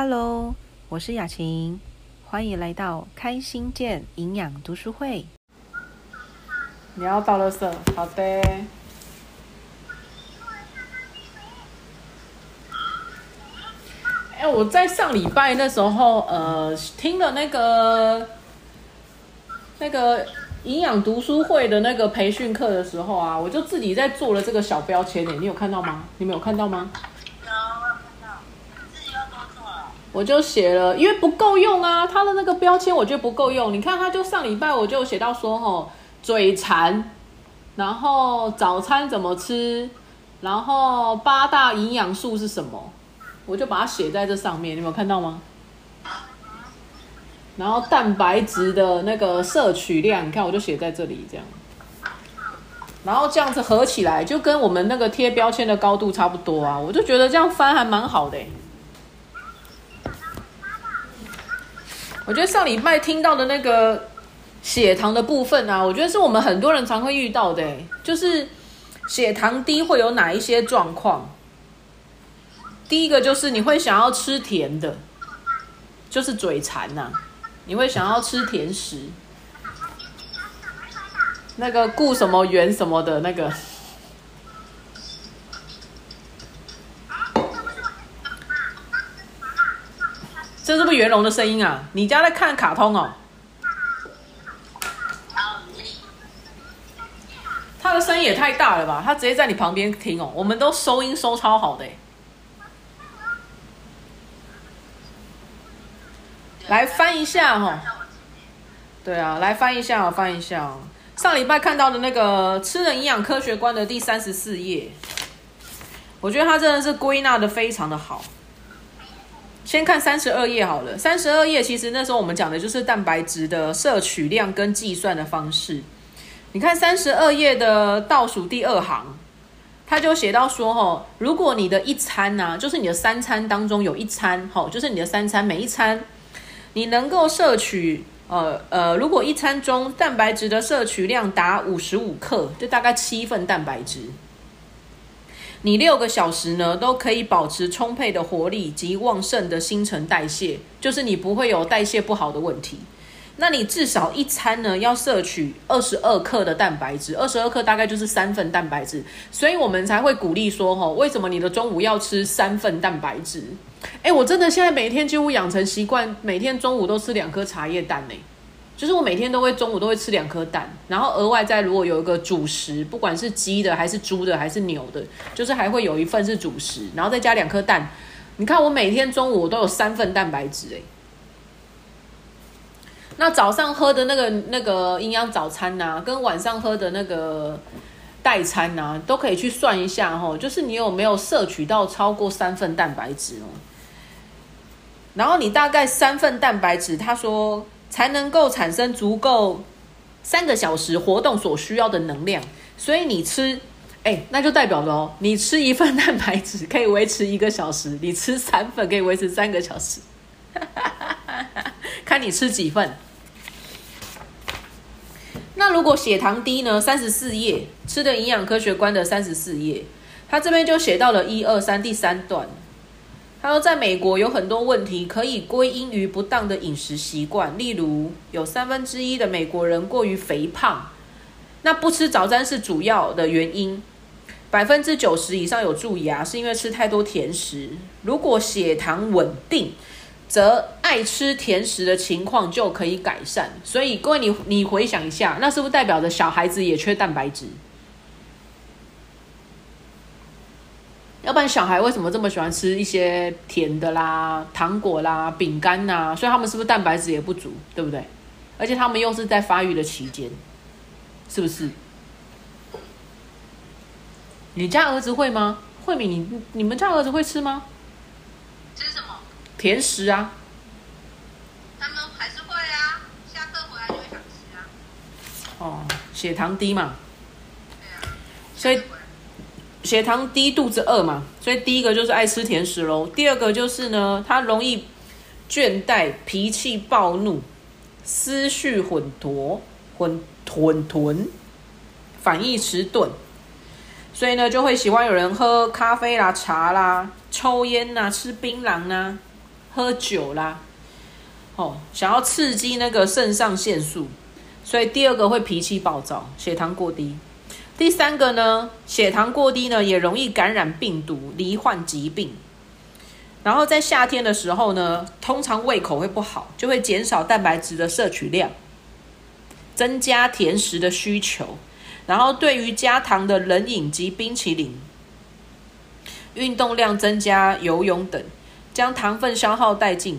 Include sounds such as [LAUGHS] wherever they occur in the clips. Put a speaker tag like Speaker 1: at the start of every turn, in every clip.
Speaker 1: Hello，我是雅琴，欢迎来到开心健营养读书会。
Speaker 2: 你要倒垃圾，好的。哎，我在上礼拜那时候，呃，听了那个那个营养读书会的那个培训课的时候啊，我就自己在做了这个小标签。你有看到吗？你们有看到吗？
Speaker 3: 有，我有看到。自己又多做了。
Speaker 2: 我就写了，因为不够用啊，它的那个标签我觉得不够用。你看，它就上礼拜我就写到说，吼，嘴馋，然后早餐怎么吃，然后八大营养素是什么，我就把它写在这上面，你有没有看到吗？然后蛋白质的那个摄取量，你看我就写在这里这样，然后这样子合起来就跟我们那个贴标签的高度差不多啊，我就觉得这样翻还蛮好的欸我觉得上礼拜听到的那个血糖的部分啊，我觉得是我们很多人常会遇到的，就是血糖低会有哪一些状况？第一个就是你会想要吃甜的，就是嘴馋呐、你会想要吃甜食，那个顾什么圆什么的那个。这是不是袁龙的声音啊？你家在看卡通哦？他的声音也太大了吧？他直接在你旁边听哦，我们都收音收超好的。来翻一下哈、对啊，来翻一下哦，翻一下哦。上礼拜看到的那个《吃的营养科学观》的第三十四页，我觉得他真的是归纳的非常的好。先看三十二页好了，三十二页其实那时候我们讲的就是蛋白质的摄取量跟计算的方式。你看三十二页的倒数第二行，他就写到说，哈，如果你的一餐呢、就是你的三餐当中有一餐，哈，就是你的三餐每一餐，你能够摄取，呃呃，如果一餐中蛋白质的摄取量达五十五克，就大概七份蛋白质。你六个小时呢都可以保持充沛的活力及旺盛的新陈代谢，就是你不会有代谢不好的问题。那你至少一餐呢要摄取二十二克的蛋白质，二十二克大概就是三份蛋白质，所以我们才会鼓励说，吼，为什么你的中午要吃三份蛋白质？哎，我真的现在每天几乎养成习惯，每天中午都吃两颗茶叶蛋呢。就是我每天都会中午都会吃两颗蛋，然后额外再如果有一个主食，不管是鸡的还是猪的还是牛的，就是还会有一份是主食，然后再加两颗蛋。你看我每天中午我都有三份蛋白质哎。那早上喝的那个那个营养早餐呐、跟晚上喝的那个代餐呐、都可以去算一下哈，就是你有没有摄取到超过三份蛋白质哦。然后你大概三份蛋白质，他说才能够产生足够三个小时活动所需要的能量，所以你吃，哎，那就代表了哦，你吃一份蛋白质可以维持一个小时，你吃三份可以维持三个小时，[LAUGHS] 看你吃几份。那如果血糖低呢？三十四页吃的营养科学观的三十四页，他这边就写到了一二三第三段。他说，在美国有很多问题可以归因于不当的饮食习惯，例如有三分之一的美国人过于肥胖，那不吃早餐是主要的原因。百分之九十以上有蛀牙，是因为吃太多甜食。如果血糖稳定，则爱吃甜食的情况就可以改善。所以各位你你回想一下，那是不是代表着小孩子也缺蛋白质？要不然小孩为什么这么喜欢吃一些甜的啦、糖果啦、饼干呐？所以他们是不是蛋白质也不足，对不对？而且他们又是在发育的期间，是不是？你家儿子会吗？慧敏，你你们家儿子会吃吗？
Speaker 3: 吃什么？
Speaker 2: 甜食啊？
Speaker 3: 他们还是会啊，下课回来就会想吃啊。
Speaker 2: 哦，血糖低嘛，
Speaker 3: 对啊。
Speaker 2: 所以血糖低，肚子饿嘛，所以第一个就是爱吃甜食喽。第二个就是呢，他容易倦怠、脾气暴怒、思绪混浊、混混沌、反应迟钝，所以呢，就会喜欢有人喝咖啡啦、茶啦、抽烟呐、吃槟榔呐、喝酒啦，哦，想要刺激那个肾上腺素，所以第二个会脾气暴躁，血糖过低。第三个呢，血糖过低呢，也容易感染病毒，罹患疾病。然后在夏天的时候呢，通常胃口会不好，就会减少蛋白质的摄取量，增加甜食的需求。然后对于加糖的冷饮及冰淇淋，运动量增加、游泳等，将糖分消耗殆尽。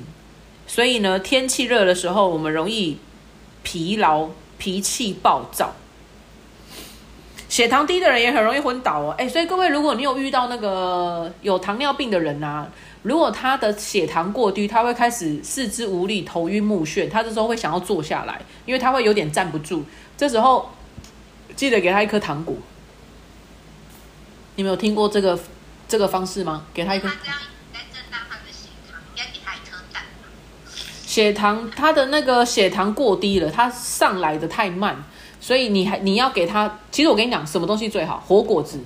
Speaker 2: 所以呢，天气热的时候，我们容易疲劳、脾气暴躁。血糖低的人也很容易昏倒哦，哎，所以各位，如果你有遇到那个有糖尿病的人呐，如果他的血糖过低，他会开始四肢无力、头晕目眩，他这时候会想要坐下来，因为他会有点站不住。这时候记得给他一颗糖果。你没有听过这个这个方式吗？给他一颗。
Speaker 3: 他这样在震荡他的血糖，他一颗蛋。
Speaker 2: 血糖他的那个血糖过低了，他上来的太慢。所以你还你要给他，其实我跟你讲，什么东西最好？活果子，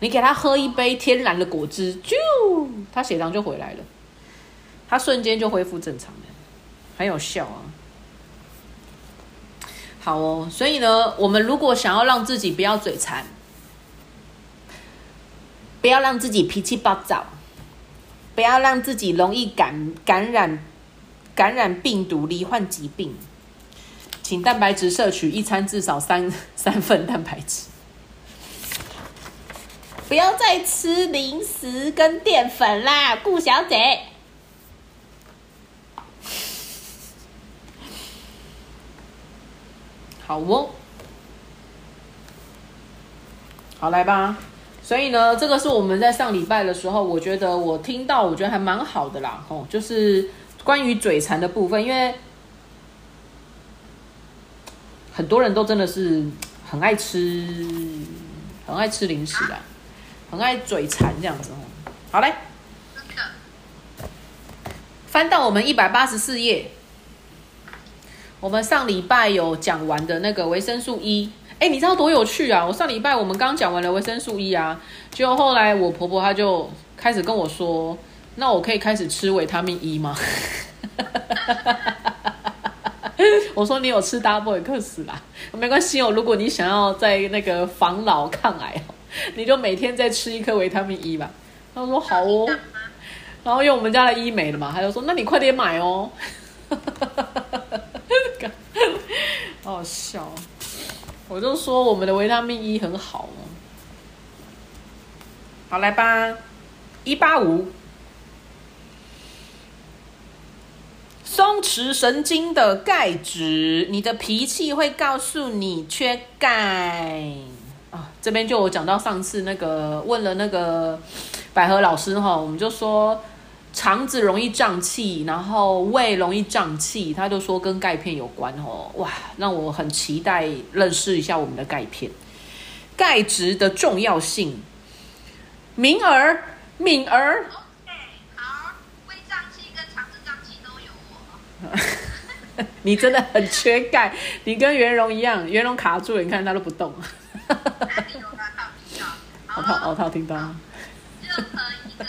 Speaker 2: 你给他喝一杯天然的果汁，就他血糖就回来了，他瞬间就恢复正常了，很有效啊。好哦，所以呢，我们如果想要让自己不要嘴馋，不要让自己脾气暴躁，不要让自己容易感感染感染病毒、罹患疾病。请蛋白质摄取一餐至少三三份蛋白质，不要再吃零食跟淀粉啦，顾小姐。好哦，好来吧。所以呢，这个是我们在上礼拜的时候，我觉得我听到，我觉得还蛮好的啦。哦，就是关于嘴馋的部分，因为。很多人都真的是很爱吃，很爱吃零食啊，很爱嘴馋这样子哦。好嘞，翻到我们一百八十四页，我们上礼拜有讲完的那个维生素 E，哎，你知道多有趣啊？我上礼拜我们刚讲完了维生素 E 啊，就后来我婆婆她就开始跟我说，那我可以开始吃维他命 E 吗？[LAUGHS] [LAUGHS] 我说你有吃 double X 啦，没关系哦。如果你想要在那个防老抗癌哦，你就每天再吃一颗维他命 E 吧。他说好哦，然后用我们家的医美的嘛，他就说那你快点买哦。[LAUGHS] 好笑，我就说我们的维他命 E 很好哦。好来吧，一八五。松弛神经的钙质，你的脾气会告诉你缺钙啊。这边就我讲到上次那个问了那个百合老师哈，我们就说肠子容易胀气，然后胃容易胀气，他就说跟钙片有关哦。哇，让我很期待认识一下我们的钙片，钙质的重要性。敏儿，敏儿。[LAUGHS] 你真的很缺钙，你跟袁荣一样，袁荣卡住了，你看他都不动。我套，我套听到。任何一
Speaker 3: 个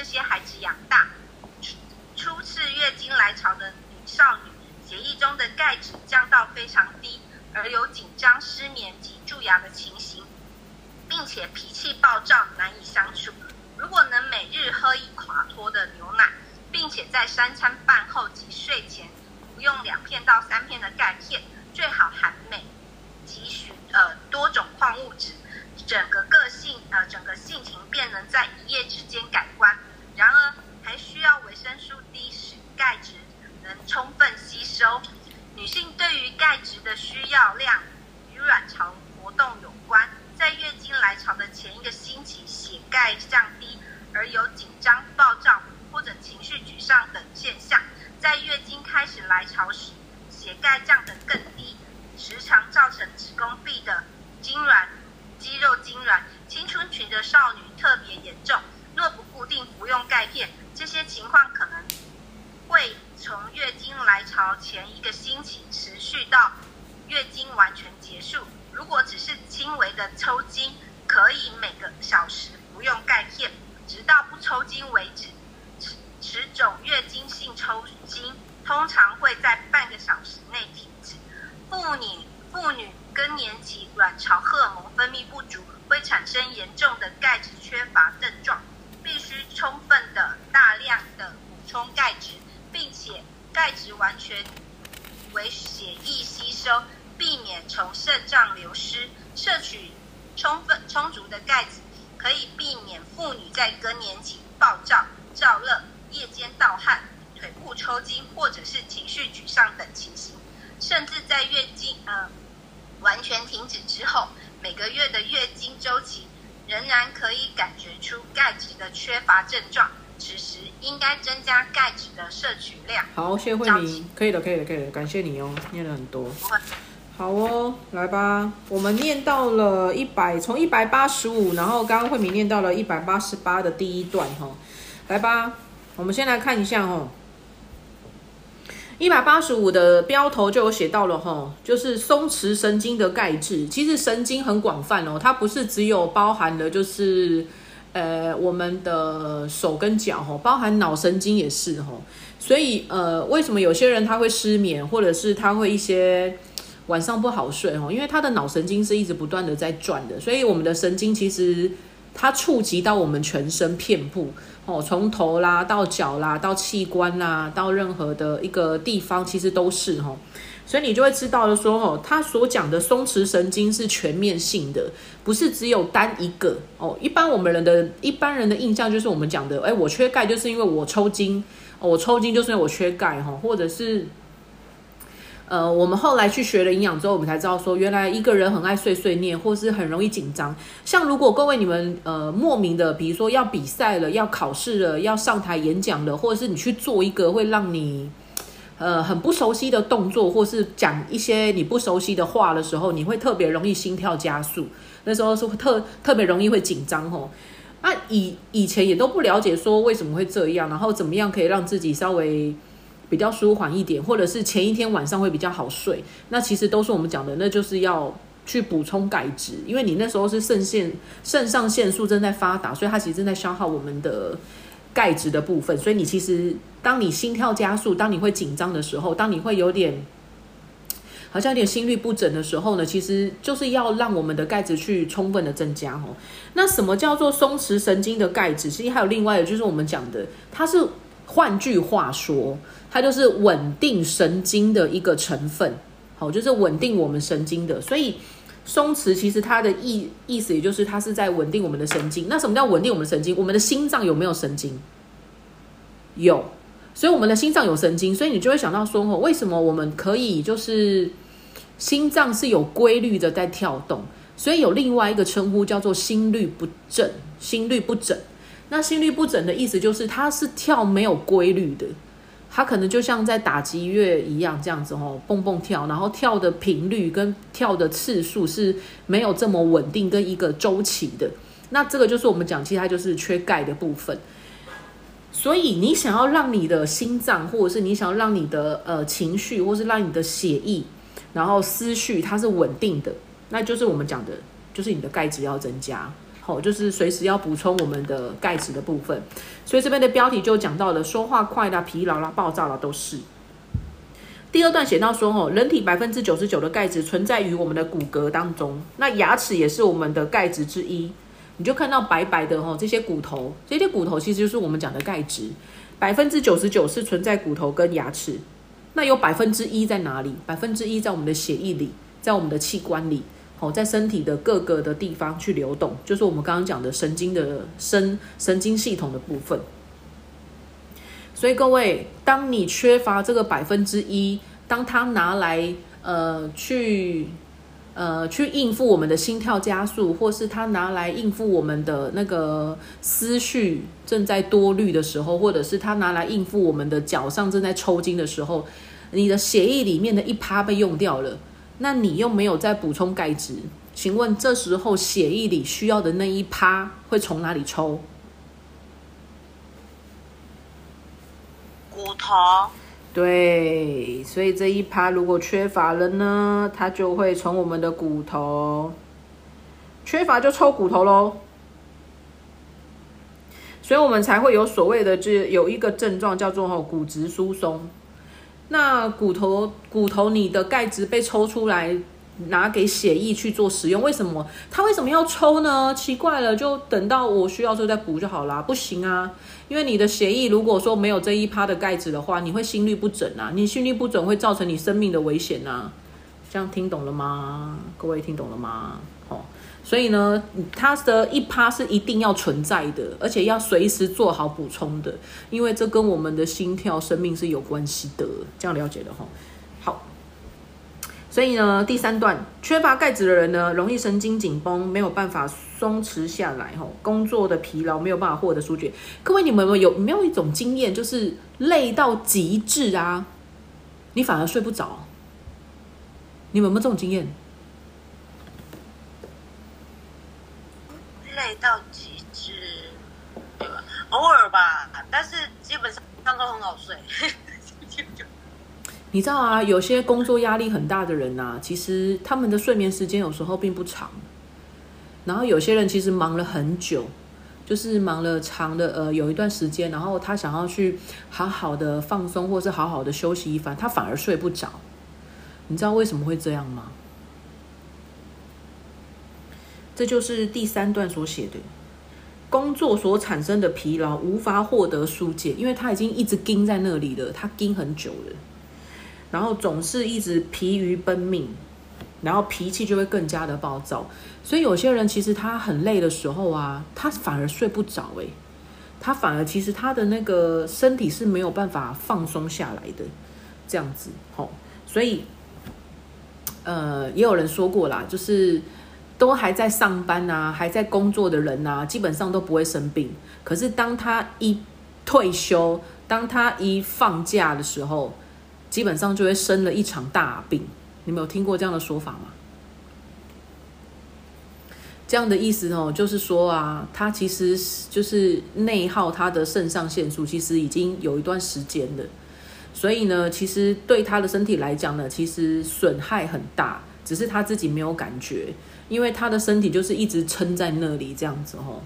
Speaker 3: 这些孩子养大。初次月经来潮的女少女，血液中的钙质降到非常低，而有紧张、失眠及蛀牙的情形，并且脾气暴躁，难以相处。如果能每日喝一垮脱的牛奶，并且在三餐饭后及睡前服用两片到三片的钙片，最好含镁及许呃多种矿物质，整个个性呃整个性情便能在一夜之间改观。然而还需要维生素 D，使钙质能充分吸收。女性对于钙质的需要量与卵巢活动有关，在月经来潮的前一个星期，血钙降低，而有紧张、暴躁。或者情绪沮丧等现象，在月经开始来潮时，血钙降得更低，时常造成子宫壁的痉挛、肌肉痉挛。青春期的少女特别严重，若不固定服用钙片，这些情况可能会从月经来潮前一个星期持续到月经完全结束。如果只是轻微的抽筋，可以每个小时服用钙片，直到不抽筋为止。此种月经性抽筋通常会在半个小时内停止。妇女妇女更年期卵巢荷尔蒙分泌不足，会产生严重的钙质缺乏症状，充分的大量的补充钙质，并且钙质完全为血液吸收，避免从肾脏流失。摄取充分充足的钙质，可以避免妇女在更年期暴躁、燥热。夜间盗汗、腿部抽筋，或者是情绪沮丧等情形，甚至在月经呃完全停止之后，每个月的月经周期仍然可以感觉出钙质的缺乏症状。此时应该增加钙质的摄取量。
Speaker 2: 好，谢慧明，可以了，可以了，可以了，感谢你哦，念了很多。好哦，来吧，我们念到了一百，从一百八十五，然后刚刚慧明念到了一百八十八的第一段哈，来吧。我们先来看一下哦，一百八十五的标头就有写到了哈，就是松弛神经的钙质。其实神经很广泛哦，它不是只有包含了就是呃我们的手跟脚哈，包含脑神经也是哈。所以呃，为什么有些人他会失眠，或者是他会一些晚上不好睡哈？因为他的脑神经是一直不断的在转的，所以我们的神经其实它触及到我们全身遍布。哦，从头啦到脚啦到器官啦到任何的一个地方，其实都是哈，所以你就会知道的说哦，他所讲的松弛神经是全面性的，不是只有单一个哦。一般我们人的一般人的印象就是我们讲的，哎，我缺钙就是因为我抽筋，我抽筋就是因为我缺钙哈，或者是。呃，我们后来去学了营养之后，我们才知道说，原来一个人很爱碎碎念，或是很容易紧张。像如果各位你们呃莫名的，比如说要比赛了、要考试了、要上台演讲了，或者是你去做一个会让你呃很不熟悉的动作，或是讲一些你不熟悉的话的时候，你会特别容易心跳加速。那时候是特特别容易会紧张吼。啊，以以前也都不了解说为什么会这样，然后怎么样可以让自己稍微。比较舒缓一点，或者是前一天晚上会比较好睡，那其实都是我们讲的，那就是要去补充钙质，因为你那时候是肾腺肾上腺素正在发达，所以它其实正在消耗我们的钙质的部分，所以你其实当你心跳加速，当你会紧张的时候，当你会有点好像有点心律不整的时候呢，其实就是要让我们的钙质去充分的增加哦。那什么叫做松弛神经的钙质？其实还有另外的，就是我们讲的，它是换句话说。它就是稳定神经的一个成分，好，就是稳定我们神经的。所以松弛其实它的意意思，也就是它是在稳定我们的神经。那什么叫稳定我们的神经？我们的心脏有没有神经？有，所以我们的心脏有神经，所以你就会想到说，哦，为什么我们可以就是心脏是有规律的在跳动？所以有另外一个称呼叫做心律不正，心律不整。那心律不整的意思就是它是跳没有规律的。它可能就像在打击乐一样，这样子哦，蹦蹦跳，然后跳的频率跟跳的次数是没有这么稳定跟一个周期的。那这个就是我们讲，其实它就是缺钙的部分。所以你想要让你的心脏，或者是你想要让你的呃情绪，或是让你的血液，然后思绪它是稳定的，那就是我们讲的，就是你的钙质要增加。好，就是随时要补充我们的钙质的部分，所以这边的标题就讲到了说话快啦、疲劳啦、暴躁啦，都是。第二段写到说，哦，人体百分之九十九的钙质存在于我们的骨骼当中，那牙齿也是我们的钙质之一。你就看到白白的哦，这些骨头，这些骨头其实就是我们讲的钙质，百分之九十九是存在骨头跟牙齿，那有百分之一在哪里？百分之一在我们的血液里，在我们的器官里。哦，在身体的各个的地方去流动，就是我们刚刚讲的神经的神神经系统的部分。所以各位，当你缺乏这个百分之一，当他拿来呃去呃去应付我们的心跳加速，或是他拿来应付我们的那个思绪正在多虑的时候，或者是他拿来应付我们的脚上正在抽筋的时候，你的血液里面的一趴被用掉了。那你又没有再补充钙质，请问这时候血液里需要的那一趴会从哪里抽？
Speaker 3: 骨头。
Speaker 2: 对，所以这一趴如果缺乏了呢，它就会从我们的骨头缺乏就抽骨头喽。所以我们才会有所谓的，这有一个症状叫做“骨质疏松”。那骨头骨头，你的钙质被抽出来，拿给血液去做使用，为什么？它为什么要抽呢？奇怪了，就等到我需要时候再补就好啦。不行啊，因为你的血液如果说没有这一趴的钙质的话，你会心律不整啊，你心律不整会造成你生命的危险啊。这样听懂了吗？各位听懂了吗？所以呢，它的一趴是一定要存在的，而且要随时做好补充的，因为这跟我们的心跳、生命是有关系的。这样了解的哈。好，所以呢，第三段，缺乏钙质的人呢，容易神经紧绷，没有办法松弛下来，哈，工作的疲劳没有办法获得舒解。各位，你们有有没有一种经验，就是累到极致啊，你反而睡不着？你们有没有这种经验？
Speaker 3: 到极致，偶尔吧，但是基本上上都很好睡。[LAUGHS]
Speaker 2: 你知道啊，有些工作压力很大的人呐、其实他们的睡眠时间有时候并不长。然后有些人其实忙了很久，就是忙了长的呃有一段时间，然后他想要去好好的放松，或是好好的休息一番，他反而睡不着。你知道为什么会这样吗？这就是第三段所写的，工作所产生的疲劳无法获得疏解，因为他已经一直盯在那里了，他盯很久了，然后总是一直疲于奔命，然后脾气就会更加的暴躁。所以有些人其实他很累的时候啊，他反而睡不着诶，他反而其实他的那个身体是没有办法放松下来的，这样子吼、所以呃，也有人说过啦，就是都还在上班啊，还在工作的人啊，基本上都不会生病。可是当他一退休，当他一放假的时候，基本上就会生了一场大病。你们有听过这样的说法吗？这样的意思哦，就是说啊，他其实就是内耗他的肾上腺素，其实已经有一段时间了。所以呢，其实对他的身体来讲呢，其实损害很大，只是他自己没有感觉，因为他的身体就是一直撑在那里这样子哦。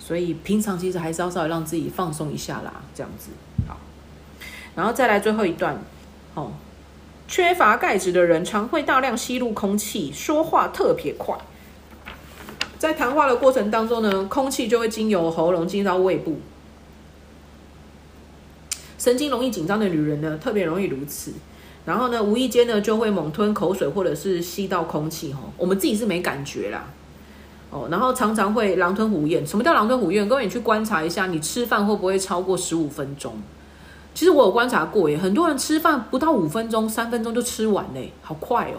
Speaker 2: 所以平常其实还是要稍微让自己放松一下啦，这样子好。然后再来最后一段，哦，缺乏钙质的人常会大量吸入空气，说话特别快。在谈话的过程当中呢，空气就会经由喉咙进到胃部。神经容易紧张的女人呢，特别容易如此。然后呢，无意间呢就会猛吞口水，或者是吸到空气。哦，我们自己是没感觉啦。哦，然后常常会狼吞虎咽。什么叫狼吞虎咽？各位你去观察一下，你吃饭会不会超过十五分钟？其实我有观察过耶，很多人吃饭不到五分钟、三分钟就吃完嘞，好快哦！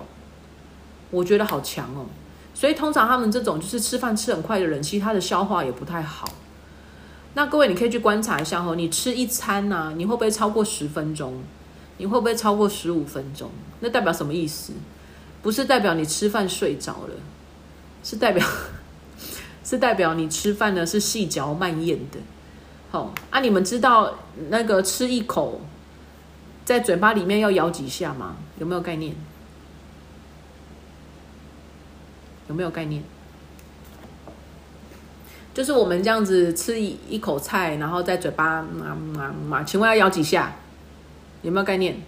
Speaker 2: 我觉得好强哦。所以通常他们这种就是吃饭吃很快的人，其实他的消化也不太好。那各位你可以去观察一下哦，你吃一餐呐、你会不会超过十分钟？你会不会超过十五分钟？那代表什么意思？不是代表你吃饭睡着了，是代表是代表你吃饭呢是细嚼慢咽的。好、啊，你们知道那个吃一口在嘴巴里面要咬几下吗？有没有概念？有没有概念？就是我们这样子吃一一口菜，然后在嘴巴嘛嘛嘛，请问要咬几下？有没有概念？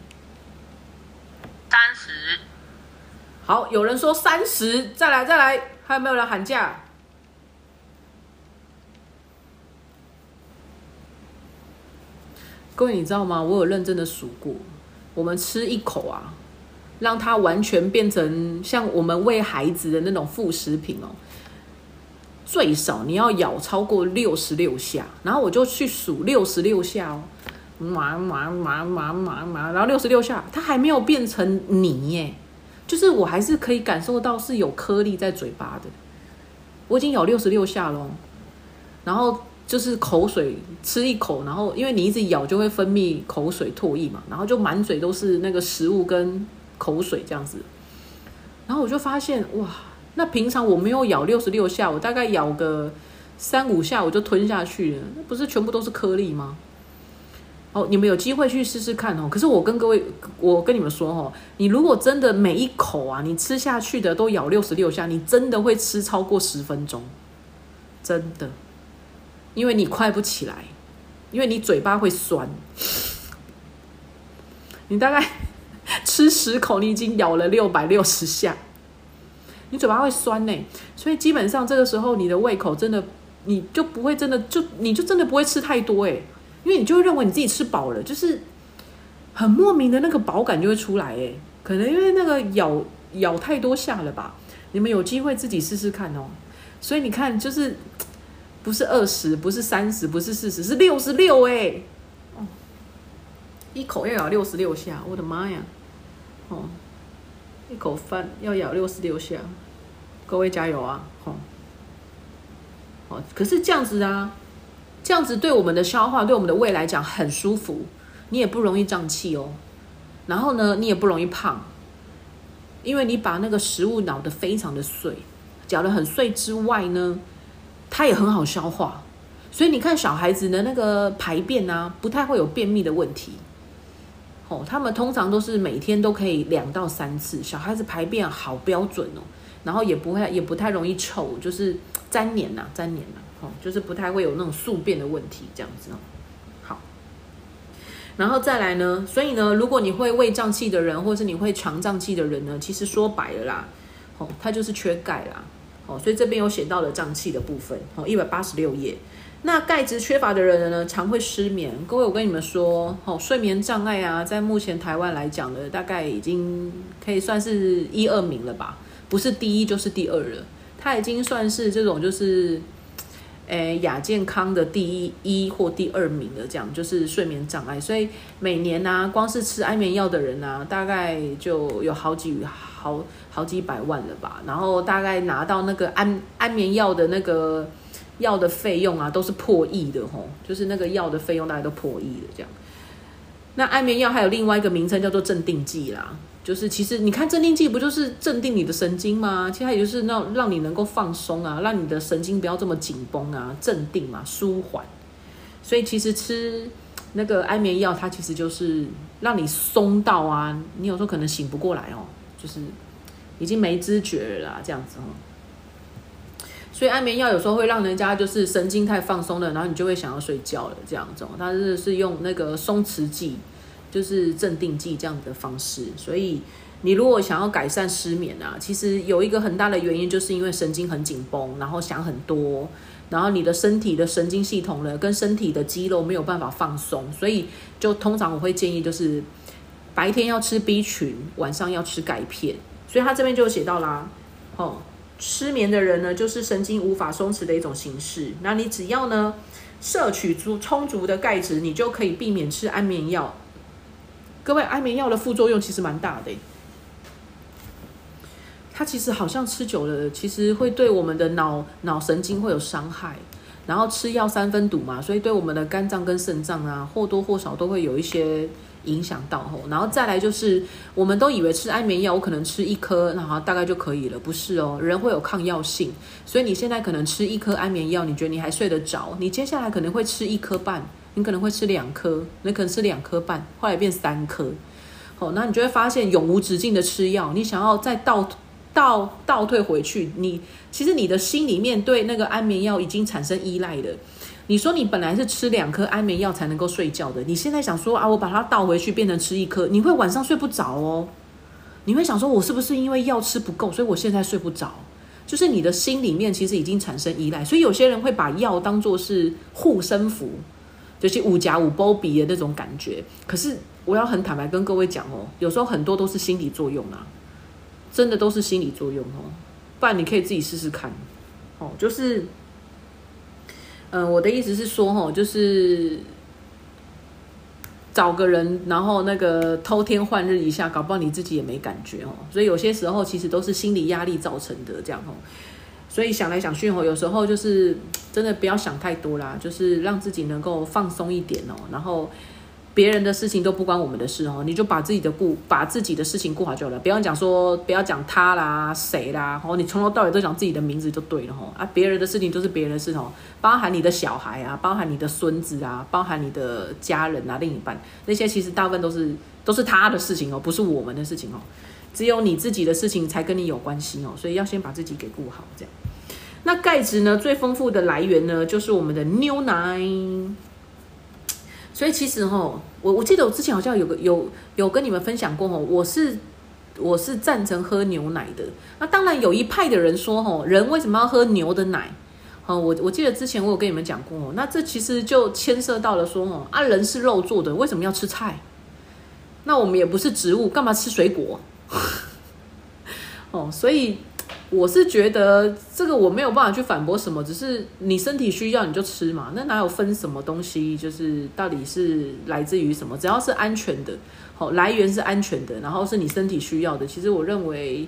Speaker 3: 三十，
Speaker 2: 好，有人说三十，再来再来，还有没有人喊价？各位你知道吗？我有认真的数过，我们吃一口啊，让它完全变成像我们喂孩子的那种副食品哦。最少你要咬超过六十六下，然后我就去数六十六下哦，麻麻麻麻麻麻，然后六十六下，它还没有变成泥耶，就是我还是可以感受到是有颗粒在嘴巴的。我已经咬六十六下喽，然后就是口水吃一口，然后因为你一直咬就会分泌口水唾液嘛，然后就满嘴都是那个食物跟口水这样子，然后我就发现哇。那平常我没有咬六十六下，我大概咬个三五下我就吞下去了，那不是全部都是颗粒吗？哦，你们有机会去试试看哦。可是我跟各位，我跟你们说哦，你如果真的每一口啊，你吃下去的都咬六十六下，你真的会吃超过十分钟，真的，因为你快不起来，因为你嘴巴会酸，你大概 [LAUGHS] 吃十口，你已经咬了六百六十下。你嘴巴会酸呢，所以基本上这个时候你的胃口真的，你就不会真的就你就真的不会吃太多哎，因为你就会认为你自己吃饱了，就是很莫名的那个饱感就会出来哎，可能因为那个咬咬太多下了吧，你们有机会自己试试看哦。所以你看，就是不是二十，不是三十，不是四十，是六十六哎，哦，一口要咬六十六下，我的妈呀，哦，一口饭要咬六十六下。各位加油啊！哦，哦，可是这样子啊，这样子对我们的消化，对我们的胃来讲很舒服，你也不容易胀气哦。然后呢，你也不容易胖，因为你把那个食物咬得非常的碎，嚼得很碎之外呢，它也很好消化。所以你看小孩子的那个排便啊，不太会有便秘的问题。哦，他们通常都是每天都可以两到三次，小孩子排便好标准哦，然后也不会也不太容易臭，就是粘黏呐，粘黏呐，哦，就是不太会有那种宿便的问题这样子哦。好，然后再来呢，所以呢，如果你会胃胀气的人，或是你会肠胀气的人呢，其实说白了啦，哦，他就是缺钙啦，哦，所以这边有写到了胀气的部分，哦，一百八十六页。那钙质缺乏的人呢，常会失眠。各位，我跟你们说，哦，睡眠障碍啊，在目前台湾来讲呢，大概已经可以算是一二名了吧，不是第一就是第二了。它已经算是这种就是，诶，亚健康的第一一或第二名的。这样就是睡眠障碍，所以每年呢，光是吃安眠药的人呢，大概就有好几好好几百万了吧。然后大概拿到那个安安眠药的那个。药的费用啊，都是破亿的吼，就是那个药的费用大概都破亿的这样。那安眠药还有另外一个名称叫做镇定剂啦，就是其实你看镇定剂不就是镇定你的神经吗？其实它也就是让让你能够放松啊，让你的神经不要这么紧绷啊，镇定嘛，舒缓。所以其实吃那个安眠药，它其实就是让你松到啊，你有时候可能醒不过来哦，就是已经没知觉了啦，这样子哦。所以安眠药有时候会让人家就是神经太放松了，然后你就会想要睡觉了这样子。它是是用那个松弛剂，就是镇定剂这样的方式。所以你如果想要改善失眠啊，其实有一个很大的原因，就是因为神经很紧绷，然后想很多，然后你的身体的神经系统呢，跟身体的肌肉没有办法放松，所以就通常我会建议就是白天要吃 B 群，晚上要吃钙片。所以他这边就写到啦，哦。失眠的人呢，就是神经无法松弛的一种形式。那你只要呢摄取足充足的钙质，你就可以避免吃安眠药。各位，安眠药的副作用其实蛮大的，它其实好像吃久了，其实会对我们的脑脑神经会有伤害。然后吃药三分毒嘛，所以对我们的肝脏跟肾脏啊，或多或少都会有一些。影响到吼，然后再来就是，我们都以为吃安眠药，我可能吃一颗，然后大概就可以了，不是哦，人会有抗药性，所以你现在可能吃一颗安眠药，你觉得你还睡得着，你接下来可能会吃一颗半，你可能会吃两颗，你可能吃两颗半，后来变三颗，好，那你就会发现永无止境的吃药，你想要再倒倒倒退回去，你其实你的心里面对那个安眠药已经产生依赖了。你说你本来是吃两颗安眠药才能够睡觉的，你现在想说啊，我把它倒回去变成吃一颗，你会晚上睡不着哦。你会想说，我是不是因为药吃不够，所以我现在睡不着？就是你的心里面其实已经产生依赖，所以有些人会把药当做是护身符，就是五夹五包比的那种感觉。可是我要很坦白跟各位讲哦，有时候很多都是心理作用啊，真的都是心理作用哦。不然你可以自己试试看哦，就是。嗯，我的意思是说，吼，就是找个人，然后那个偷天换日一下，搞不好你自己也没感觉哦。所以有些时候其实都是心理压力造成的，这样哦。所以想来想去吼，有时候就是真的不要想太多啦，就是让自己能够放松一点哦，然后。别人的事情都不关我们的事哦，你就把自己的顾把自己的事情顾好就好了。不要讲说，不要讲他啦、谁啦，哦，你从头到尾都讲自己的名字就对了吼啊。别人的事情都是别人的事哦，包含你的小孩啊，包含你的孙子啊，包含你的家人啊、另一半那些，其实大部分都是都是他的事情哦，不是我们的事情哦。只有你自己的事情才跟你有关系哦，所以要先把自己给顾好。这样，那钙质呢，最丰富的来源呢，就是我们的牛奶。所以其实哈，我我记得我之前好像有个有有跟你们分享过哈，我是我是赞成喝牛奶的。那当然有一派的人说哈，人为什么要喝牛的奶？哦，我我记得之前我有跟你们讲过哦，那这其实就牵涉到了说哦，啊人是肉做的，为什么要吃菜？那我们也不是植物，干嘛吃水果？[LAUGHS] 哦，所以。我是觉得这个我没有办法去反驳什么，只是你身体需要你就吃嘛，那哪有分什么东西，就是到底是来自于什么，只要是安全的，好来源是安全的，然后是你身体需要的，其实我认为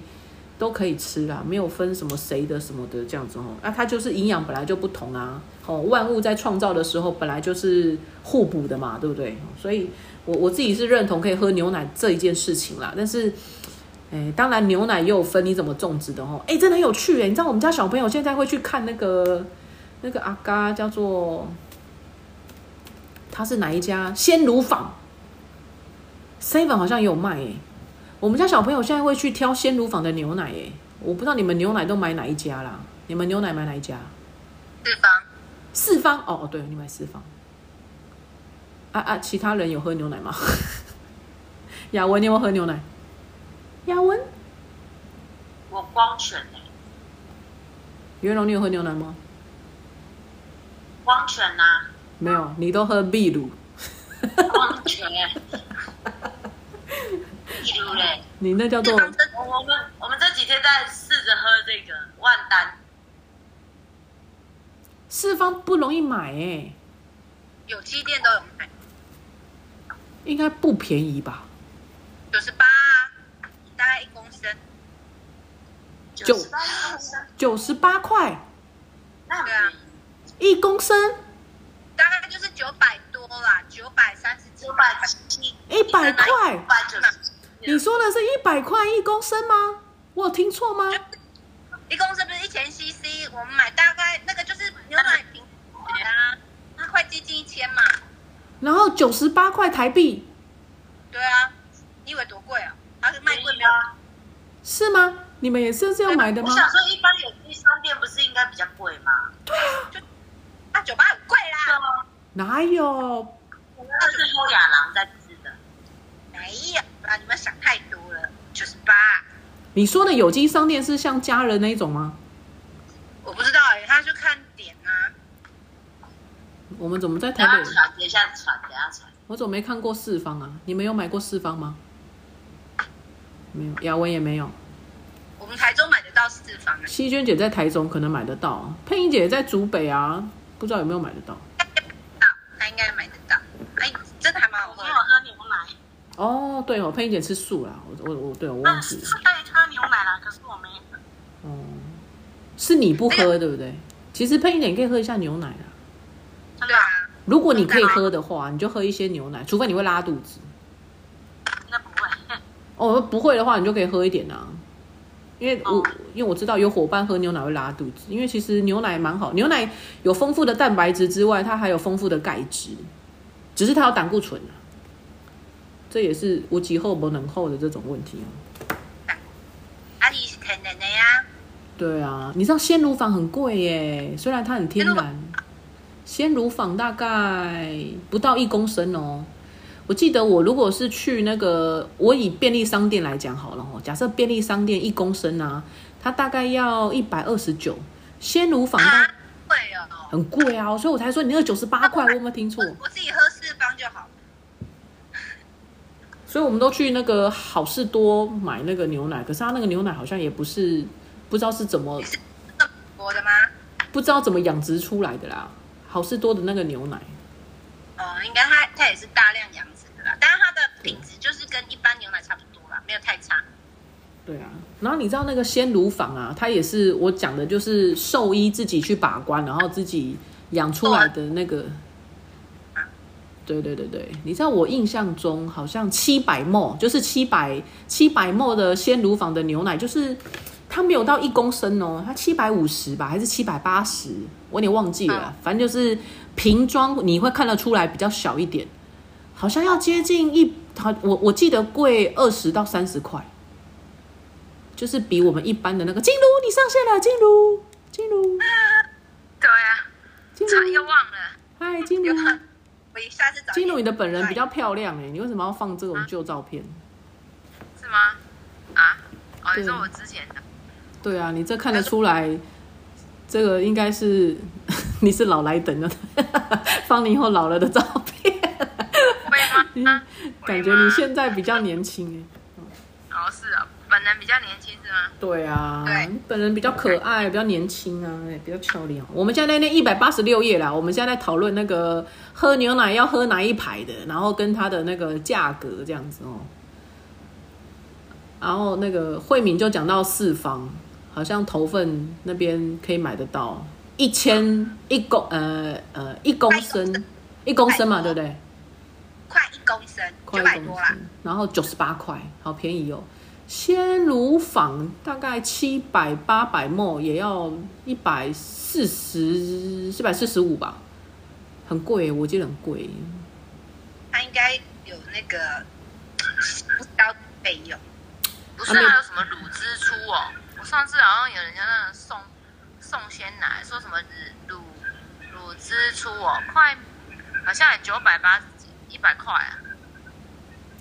Speaker 2: 都可以吃啦，没有分什么谁的什么的这样子哦，那它就是营养本来就不同啊，哦万物在创造的时候本来就是互补的嘛，对不对？所以我我自己是认同可以喝牛奶这一件事情啦，但是。哎，当然牛奶也有分你怎么种植的哦。哎，真的很有趣哎！你知道我们家小朋友现在会去看那个那个阿嘎叫做他是哪一家鲜乳坊？seven 好像也有卖哎。我们家小朋友现在会去挑鲜乳坊的牛奶哎，我不知道你们牛奶都买哪一家啦？你们牛奶买哪一家？
Speaker 3: 四方
Speaker 2: 四方哦哦，对，你买四方。啊啊，其他人有喝牛奶吗？[LAUGHS] 雅文，你有没有喝牛奶？雅文，
Speaker 4: 我光泉哎、
Speaker 2: 袁龙，你有喝牛奶吗？
Speaker 4: 光泉啊，
Speaker 2: 没有，你都喝秘鲁。
Speaker 4: 光泉哎、[LAUGHS] 例如嘞，
Speaker 2: 你那叫做
Speaker 4: 我我们我们这几天在试着喝这个万丹，
Speaker 2: 四方不容易买哎，
Speaker 3: 有机店都有卖，
Speaker 2: 应该不便宜吧？
Speaker 3: 九十八啊，大概一公升。
Speaker 4: 九十八公升，
Speaker 2: 九十八块
Speaker 4: 那对啊，
Speaker 2: 一公升，
Speaker 3: 大概就是九百多啦，九百三十几
Speaker 4: 九百七，
Speaker 2: 一百块
Speaker 4: 一。百九，
Speaker 2: 你说的是一百块一公升吗？我有听错吗？
Speaker 3: 一公升不是一千 CC，我们买大概那个就是牛奶瓶啊，那快接近一千嘛。
Speaker 2: 然后九十八块台币
Speaker 3: 对啊，你以为多贵啊？它是
Speaker 2: 吗？你们也是这样买的吗
Speaker 4: 我？想说，一般有机商店不是应该比较贵吗？
Speaker 3: 对啊，那酒吧很贵啦。
Speaker 2: 哪有？
Speaker 4: 那是优雅郎在吃的，
Speaker 3: 没有啦，你们想太多了，九十八。
Speaker 2: 你说的有机商店是像家人那一种吗？
Speaker 3: 我不知道哎、他就看点啊。
Speaker 2: 我们怎么在台北？
Speaker 4: 等下传，等一下传，等一下传。
Speaker 2: 我怎么没看过四方啊？你们有买过四方吗？没有，雅文也没有。
Speaker 3: 我们台中买得到四方的，
Speaker 2: 希娟姐在台中可能买得到，佩英姐在竹北啊，不知道有没有买得到。
Speaker 3: 到他应该买得到。哎，真的还蛮好喝的
Speaker 4: 我没有。喝牛奶，
Speaker 2: 哦，对哦，佩英姐吃素啦，我我我对我忘记了。
Speaker 4: 是可以喝牛奶啦，可是我没喝。
Speaker 2: 哦，是你不喝对不对？其实佩英姐你可以喝一下牛奶啦。
Speaker 4: 真的啊，
Speaker 2: 如果你可以喝的话，你就喝一些牛奶，除非你会拉肚子。
Speaker 4: 应该不会。
Speaker 2: 哦，不会的话，你就可以喝一点啊。因为我、
Speaker 4: 哦
Speaker 2: 因为我知道有伙伴喝牛奶会拉肚子，因为其实牛奶蛮好，牛奶有丰富的蛋白质之外，它还有丰富的钙质，只是它有胆固醇啊，这也是无极后不能后的这种问题哦。
Speaker 3: 阿里是天然的呀。
Speaker 2: 对啊，你知道鲜乳坊很贵耶，虽然它很天然，鲜乳坊大概不到一公升哦。我记得我如果是去那个，我以便利商店来讲好了哦，假设便利商店一公升啊，它大概要一百二十九，鲜乳坊大
Speaker 3: 啊，贵哦。
Speaker 2: 很贵啊，所以我才说你那个九十八块，我有没有听错？
Speaker 3: 我我自己喝四方就好。
Speaker 2: 所以我们都去那个好事多买那个牛奶，可是它那个牛奶好像也不是不知道是怎么
Speaker 3: 国的吗？
Speaker 2: 不知道怎么养殖出来的啦。好事多的那个牛奶，
Speaker 3: 哦，应该它它也是大量养殖的啦，但是它的品质就是跟一般牛奶差不多啦，没有太差。
Speaker 2: 对啊。然后你知道那个鲜乳坊啊，它也是我讲的，就是兽医自己去把关，然后自己养出来的那个。对对对对，你知道我印象中好像七百沫，就是七百七百沫的鲜乳坊的牛奶，就是它没有到一公升哦，它七百五十吧，还是七百八十，我有点忘记了，反正就是瓶装，你会看得出来比较小一点，好像要接近一，好我我记得贵二十到三十块，就是比我们一般的那个金如，你上线了，金如，金如，
Speaker 3: 对啊，
Speaker 2: 金
Speaker 3: 差又
Speaker 2: 炉，
Speaker 3: 忘了。
Speaker 2: 嗨，金炉
Speaker 3: 我一下子找
Speaker 2: 金如，你的本人比较漂亮哎，你为什么要放这种旧照片？
Speaker 3: 是吗？啊？哦，
Speaker 2: 对
Speaker 3: 你说我之前的？
Speaker 2: 对啊，你这看得出来，这个应该是 [LAUGHS] 你是老来等的，[LAUGHS] 放你以后老了的照片，[LAUGHS] 感觉你现在比较年轻哎。
Speaker 3: 哦是啊，本人比较年轻是吗？
Speaker 2: 对啊，
Speaker 3: 对
Speaker 2: 本人比较可爱，比较年轻啊，哎比较漂亮。我们现在那一百八十六页啦，我们现在在讨论那个喝牛奶要喝哪一排的，然后跟它的那个价格这样子哦。然后那个慧敏就讲到四方，好像头份那边可以买得到一千一公呃呃一公升一公升嘛，对不对？
Speaker 3: 公升，
Speaker 2: 快一公
Speaker 3: 九百多啦。
Speaker 2: 升，然后九十八块，好便宜哦。鲜乳坊大概七百八百沫也要一百四十四百四十五吧，很贵，我记得很贵。
Speaker 3: 它应该有那个不是高费用。
Speaker 4: 不是还有什么乳汁出哦？我上次好像有人家那送送鲜奶，说什么乳乳汁出哦，快好像也九百八十几，一百块啊。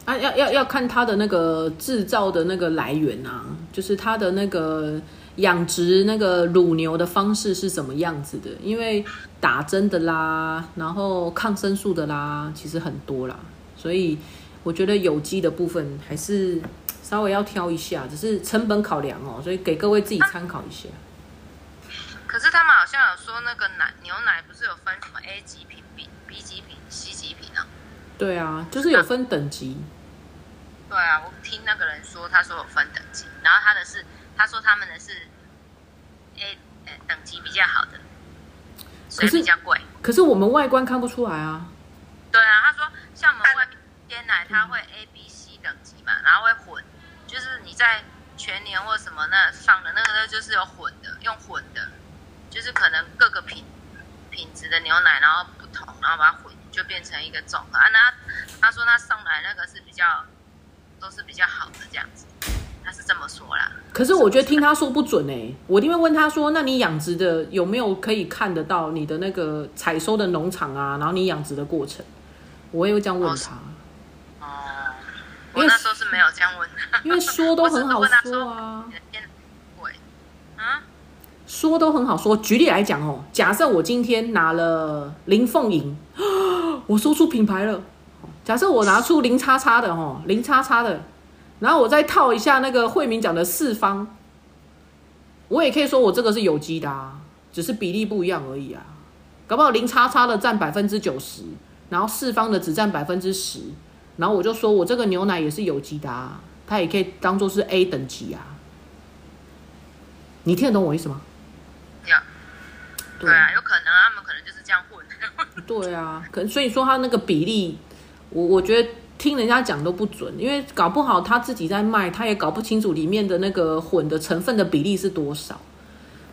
Speaker 2: 啊，要要要看它的那个制造的那个来源啊，就是它的那个养殖那个乳牛的方式是什么样子的，因为打针的啦，然后抗生素的啦，其实很多啦，所以我觉得有机的部分还是稍微要挑一下，只是成本考量哦，所以给各位自己参考一下。
Speaker 4: 可是他们好像有说那个奶牛奶不是有分什么 A 级品、B B 级品？
Speaker 2: 对啊，就是有分等级。
Speaker 4: 对啊，我听那个人说，他说有分等级，然后他的是，他说他们的是 A 呃等级比较好的，所以比较贵。
Speaker 2: 可是我们外观看不出来啊。
Speaker 4: 对啊，他说像我们外面鲜奶，它会 A、B、C 等级嘛，然后会混，就是你在全年或什么那放的那个，就是有混的，用混的，就是可能各个品品质的牛奶，然后不同，然后把它混，就变成一个综合啊。那他说他上来那个是比较。都是比较好的这样子，他是这么说啦。
Speaker 2: 可是我觉得听他说不准哎，我一定会问他说：“那你养殖的有没有可以看得到你的那个采收的农场啊？然后你养殖的过程，我也会这样问他。”
Speaker 4: 哦，我那时候是没有这样问他，
Speaker 2: 因为说都很好说啊，说都很好说。举例来讲哦，假设我今天拿了林凤营，[GASPS] 我说出品牌了。假设我拿出零叉叉的哈，零叉叉的，然后我再套一下那个惠民讲的四方，我也可以说我这个是有机的啊，只是比例不一样而已啊。搞不好零叉叉的占百分之九十，然后四方的只占百分之十，然后我就说我这个牛奶也是有机的啊，它也可以当做是 A 等级啊。你听得懂我意思吗？
Speaker 4: 呀，对啊，有可能他们可能就是这样混。[LAUGHS]
Speaker 2: 对啊，可能所以说他那个比例。我我觉得听人家讲都不准，因为搞不好他自己在卖，他也搞不清楚里面的那个混的成分的比例是多少。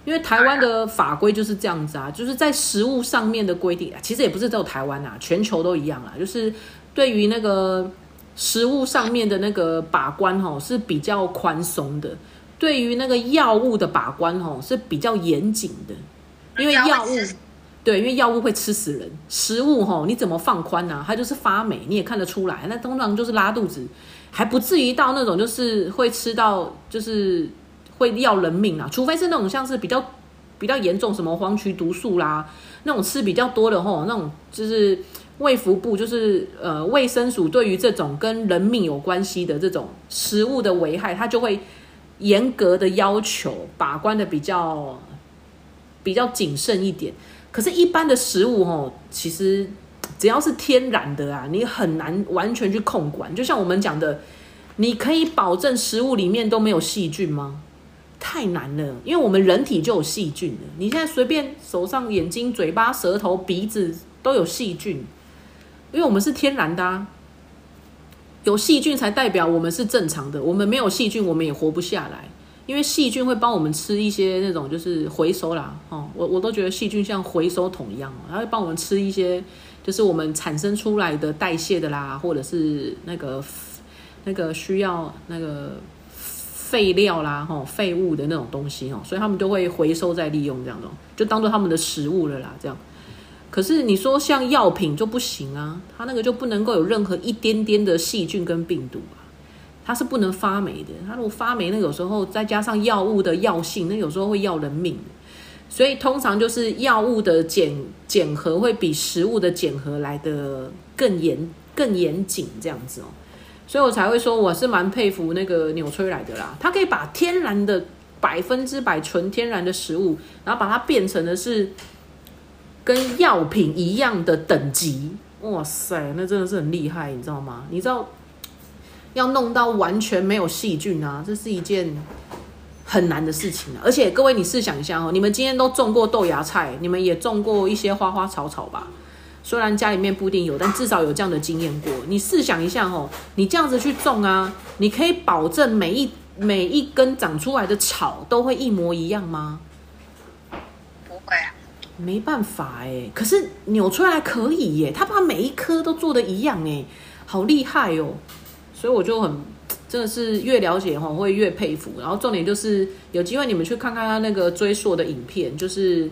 Speaker 2: 因为台湾的法规就是这样子啊，就是在食物上面的规定，其实也不是只有台湾啊，全球都一样啊，就是对于那个食物上面的那个把关吼是比较宽松的，对于那个药物的把关吼是比较严谨的，因为药物。对，因为药物会吃死人，食物吼你怎么放宽呢？它就是发霉，你也看得出来。那通常就是拉肚子，还不至于到那种就是会吃到就是会要人命啊。除非是那种像是比较比较严重，什么黄曲毒素啦，那种吃比较多的吼，那种就是卫福部就是呃卫生署对于这种跟人命有关系的这种食物的危害，它就会严格的要求把关的比较比较谨慎一点。可是，一般的食物哦，其实只要是天然的啊，你很难完全去控管。就像我们讲的，你可以保证食物里面都没有细菌吗？太难了，因为我们人体就有细菌了。你现在随便手上、眼睛、嘴巴、舌头、鼻子都有细菌，因为我们是天然的啊。有细菌才代表我们是正常的，我们没有细菌，我们也活不下来。因为细菌会帮我们吃一些那种就是回收啦，哦，我我都觉得细菌像回收桶一样，它会帮我们吃一些就是我们产生出来的代谢的啦，或者是那个那个需要那个废料啦，哈，废物的那种东西哦，所以他们就会回收再利用这样的，就当做他们的食物了啦，这样。可是你说像药品就不行啊，它那个就不能够有任何一点点的细菌跟病毒。它是不能发霉的，它如果发霉，那有时候再加上药物的药性，那有时候会要人命。所以通常就是药物的检检核会比食物的检核来的更严、更严谨这样子哦。所以我才会说我是蛮佩服那个纽崔莱的啦，它可以把天然的百分之百纯天然的食物，然后把它变成的是跟药品一样的等级。哇塞，那真的是很厉害，你知道吗？你知道？要弄到完全没有细菌啊，这是一件很难的事情啊！而且各位，你试想一下哦，你们今天都种过豆芽菜，你们也种过一些花花草草吧？虽然家里面不一定有，但至少有这样的经验过。你试想一下哦，你这样子去种啊，你可以保证每一每一根长出来的草都会一模一样吗？
Speaker 3: 不会啊，
Speaker 2: 没办法哎。可是扭出来可以耶，他把每一颗都做的一样哎，好厉害哦！所以我就很真的是越了解哈会越佩服。然后重点就是有机会你们去看看他那个追溯的影片，就是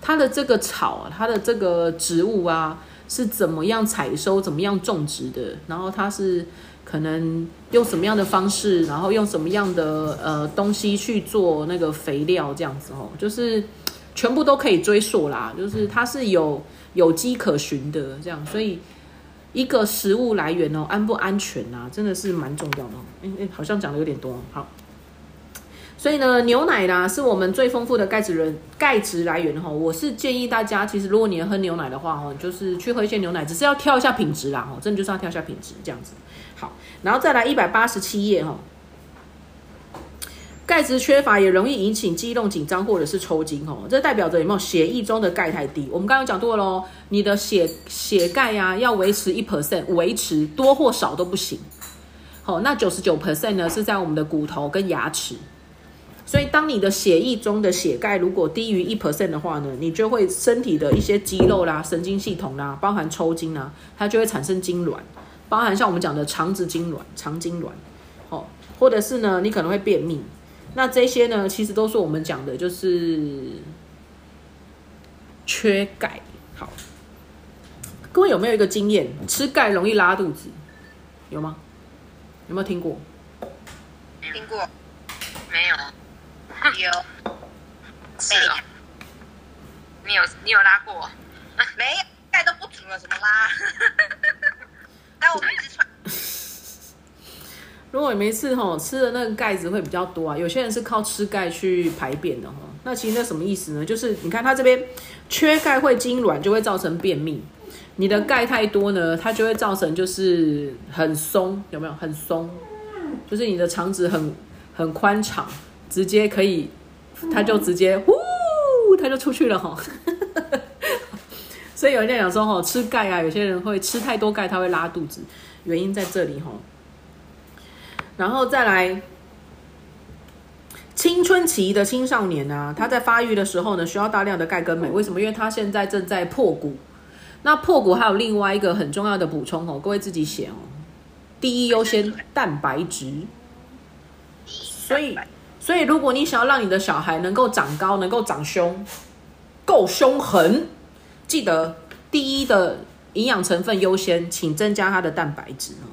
Speaker 2: 它的这个草啊，它的这个植物啊是怎么样采收、怎么样种植的，然后它是可能用什么样的方式，然后用什么样的呃东西去做那个肥料这样子哦，就是全部都可以追溯啦，就是它是有有迹可循的这样，所以。一个食物来源哦，安不安全啊，真的是蛮重要的。哎哎，好像讲的有点多。好，所以呢，牛奶啦是我们最丰富的钙质人钙质来源哈。我是建议大家，其实如果你要喝牛奶的话哈，就是去喝一些牛奶，只是要挑一下品质啦哈，真的就是要挑一下品质这样子。好，然后再来一百八十七页哈。钙质缺乏也容易引起肌肉紧张或者是抽筋哦，这代表着有没有血液中的钙太低？我们刚刚讲过喽，你的血血钙呀要维持一 percent，维持多或少都不行。好，那九十九 percent 呢是在我们的骨头跟牙齿，所以当你的血液中的血钙如果低于一 percent 的话呢，你就会身体的一些肌肉啦、神经系统啦，包含抽筋啊，它就会产生痉挛，包含像我们讲的肠子痉挛、肠痉挛，哦，或者是呢你可能会便秘。那这些呢，其实都是我们讲的，就是缺钙。好，各位有没有一个经验，吃钙容易拉肚子？有吗？有没有听过？
Speaker 3: 听过？
Speaker 4: 没有？[LAUGHS]
Speaker 3: 有？
Speaker 4: 是哦。你有你有拉过？
Speaker 3: 没有，钙都不足了，怎么拉？[LAUGHS] 那我们一直穿。
Speaker 2: 如果你每次吼吃的那个钙质会比较多啊，有些人是靠吃钙去排便的吼。那其实那什么意思呢？就是你看他这边缺钙会痉挛，就会造成便秘。你的钙太多呢，它就会造成就是很松，有没有？很松，就是你的肠子很很宽敞，直接可以，它就直接呼，它就出去了吼。[LAUGHS] 所以有人在讲说吼吃钙啊，有些人会吃太多钙，他会拉肚子，原因在这里吼。然后再来，青春期的青少年啊，他在发育的时候呢，需要大量的钙跟镁。为什么？因为他现在正在破骨。那破骨还有另外一个很重要的补充哦，各位自己写哦。第一优先蛋白质。所以，所以如果你想要让你的小孩能够长高、能够长胸、够凶狠，记得第一的营养成分优先，请增加他的蛋白质哦。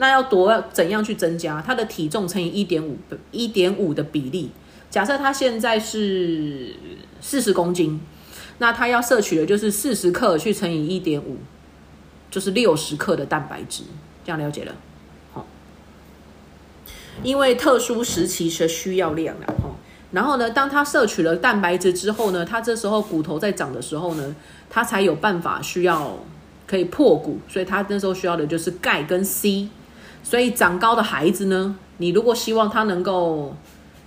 Speaker 2: 那要多怎样去增加他的体重乘以一点五一点五的比例？假设他现在是四十公斤，那他要摄取的就是四十克去乘以一点五，就是六十克的蛋白质。这样了解了，好。因为特殊时期是需要量的哈。然后呢，当他摄取了蛋白质之后呢，他这时候骨头在长的时候呢，他才有办法需要可以破骨，所以他那时候需要的就是钙跟 C。所以长高的孩子呢，你如果希望他能够，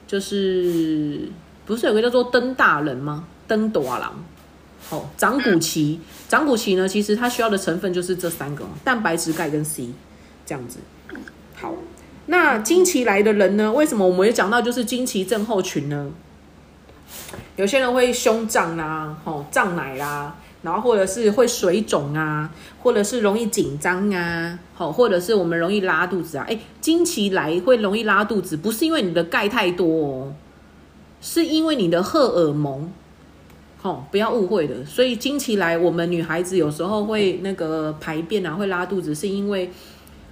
Speaker 2: 就是不是有个叫做登大人吗？登大郎，哦，长骨期，长骨期呢，其实它需要的成分就是这三个：蛋白质、钙跟 C，这样子。好，那经期来的人呢，为什么我们也讲到就是经期症候群呢？有些人会胸胀啊，吼，胀奶啦。然后或者是会水肿啊，或者是容易紧张啊，好，或者是我们容易拉肚子啊。哎，经期来会容易拉肚子，不是因为你的钙太多哦，是因为你的荷尔蒙，好，不要误会的。所以经期来，我们女孩子有时候会那个排便啊，会拉肚子，是因为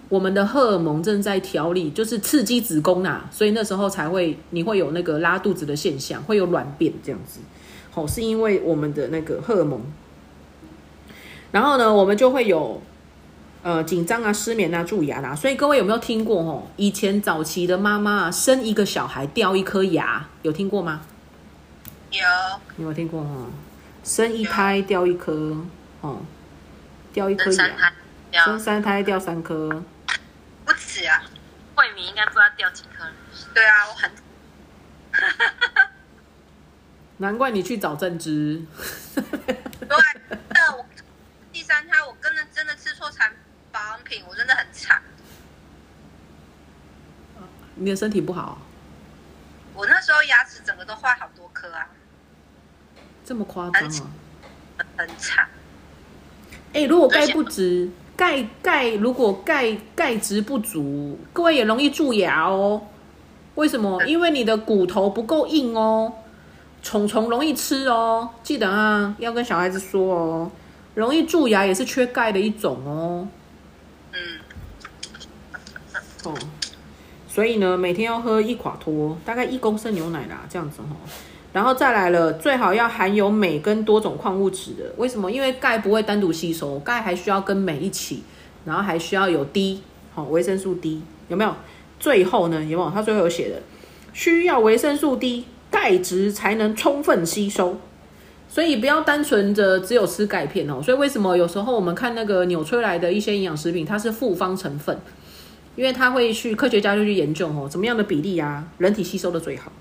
Speaker 2: 我们的荷尔蒙正在调理，就是刺激子宫啊，所以那时候才会你会有那个拉肚子的现象，会有卵便这样子。好，是因为我们的那个荷尔蒙。然后呢，我们就会有，呃，紧张啊、失眠啊、蛀牙啦。所以各位有没有听过？哦，以前早期的妈妈生一个小孩掉一颗牙，有听过吗？
Speaker 3: 有，
Speaker 2: 有听过？哈，生一胎掉一颗，哦，掉一颗牙，生三胎掉三颗，
Speaker 3: 不止啊。
Speaker 4: 慧敏应该不知道掉几颗。
Speaker 3: 对啊，我很，
Speaker 2: 难怪你去找正之。
Speaker 3: 对。三胎，我跟的真的吃错产保养品，我真的很惨。
Speaker 2: 你的身体不好？
Speaker 3: 我那时候牙齿整个都坏好多颗啊！
Speaker 2: 这么夸张啊？
Speaker 3: 很惨。
Speaker 2: 哎，如果钙不值，钙钙如果钙钙质不足，各位也容易蛀牙哦。为什么？因为你的骨头不够硬哦，虫虫容易吃哦。记得啊，要跟小孩子说哦，容易蛀牙也是缺钙的一种哦。
Speaker 4: 嗯，
Speaker 2: 哦，所以呢，每天要喝一垮脱，大概一公升牛奶啦，这样子哈、然后再来了，最好要含有镁跟多种矿物质的。为什么？因为钙不会单独吸收，钙还需要跟镁一起，然后还需要有 D，好、维生素 D 有没有？最后呢，有没有？它最后有写的，需要维生素 D，钙质才能充分吸收。所以不要单纯的只有吃钙片哦。所以为什么有时候我们看那个纽崔莱的一些营养食品，它是复方成分，因为它会去科学家就去研究哦，怎么样的比例啊，人体吸收的最好。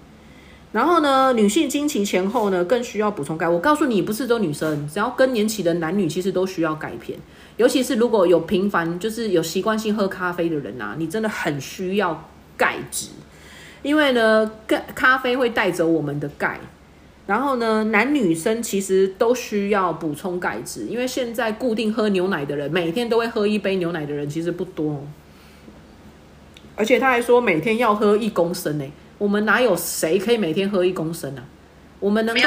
Speaker 2: 然后呢，女性经期前后呢，更需要补充钙。我告诉你，不是都女生，只要更年期的男女，其实都需要钙片。尤其是如果有频繁，就是有习惯性喝咖啡的人啊，你真的很需要钙质，因为呢，钙咖啡会带走我们的钙。然后呢，男女生其实都需要补充钙质，因为现在固定喝牛奶的人，每天都会喝一杯牛奶的人其实不多哦。而且他还说每天要喝一公升呢、我们哪有谁可以每天喝一公升啊？我们能够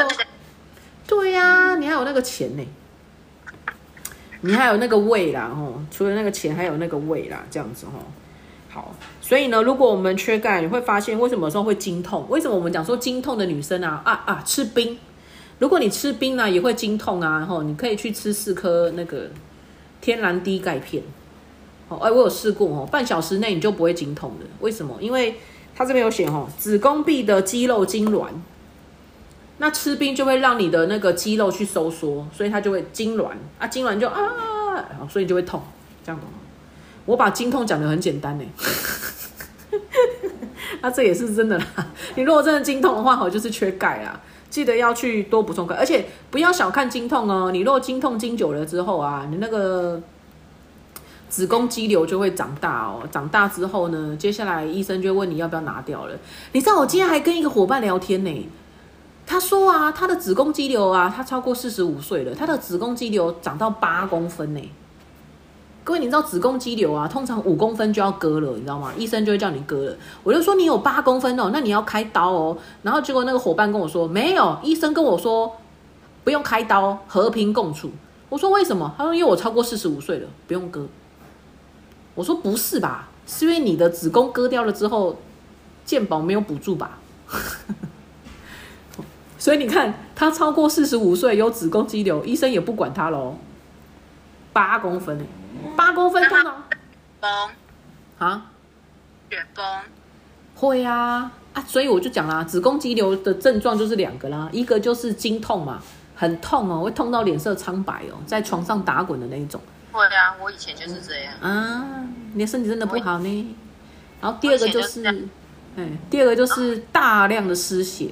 Speaker 2: 对呀、你还有那个钱呢、你还有那个胃啦，哦，除了那个钱，还有那个胃啦，这样子哦。好，所以呢，如果我们缺钙，你会发现为什么说会经痛？为什么我们讲说经痛的女生啊啊啊吃冰？如果你吃冰呢、也会经痛啊，吼，你可以去吃四颗那个天然低钙片。哦，哎，我有试过哦，半小时内你就不会经痛的。为什么？因为它这边有写哦，子宫壁的肌肉痉挛，那吃冰就会让你的那个肌肉去收缩，所以它就会痉挛啊，痉挛就啊，然后所以就会痛，这样懂吗？我把经痛讲的很简单呢，啊，这也是真的啦。[LAUGHS] 你如果真的经痛的话，好就是缺钙啊，记得要去多补充钙，而且不要小看经痛哦。你如果经痛经久了之后啊，你那个子宫肌瘤就会长大哦，长大之后呢，接下来医生就问你要不要拿掉了。你知道我今天还跟一个伙伴聊天呢，他说啊，他的子宫肌瘤啊，他超过四十五岁了，他的子宫肌瘤长到八公分呢。各位，你知道子宫肌瘤啊，通常五公分就要割了，你知道吗？医生就会叫你割了。我就说你有八公分哦，那你要开刀哦。然后结果那个伙伴跟我说没有，医生跟我说不用开刀，和平共处。我说为什么？他说因为我超过四十五岁了，不用割。我说不是吧？是因为你的子宫割掉了之后，健保没有补助吧？[LAUGHS] 所以你看，他超过四十五岁有子宫肌瘤，医生也不管他喽。八公分八公分通常
Speaker 4: 崩
Speaker 2: 啊？
Speaker 4: 血崩，
Speaker 2: 会啊。啊，所以我就讲啦，子宫肌瘤的症状就是两个啦，一个就是经痛嘛，很痛哦，会痛到脸色苍白哦，在床上打滚的那一种。
Speaker 4: 会啊，我以前就是这样。
Speaker 2: 啊，你的身体真的不好呢。然后第二个就
Speaker 4: 是，
Speaker 2: 哎，第二个就是大量的失血，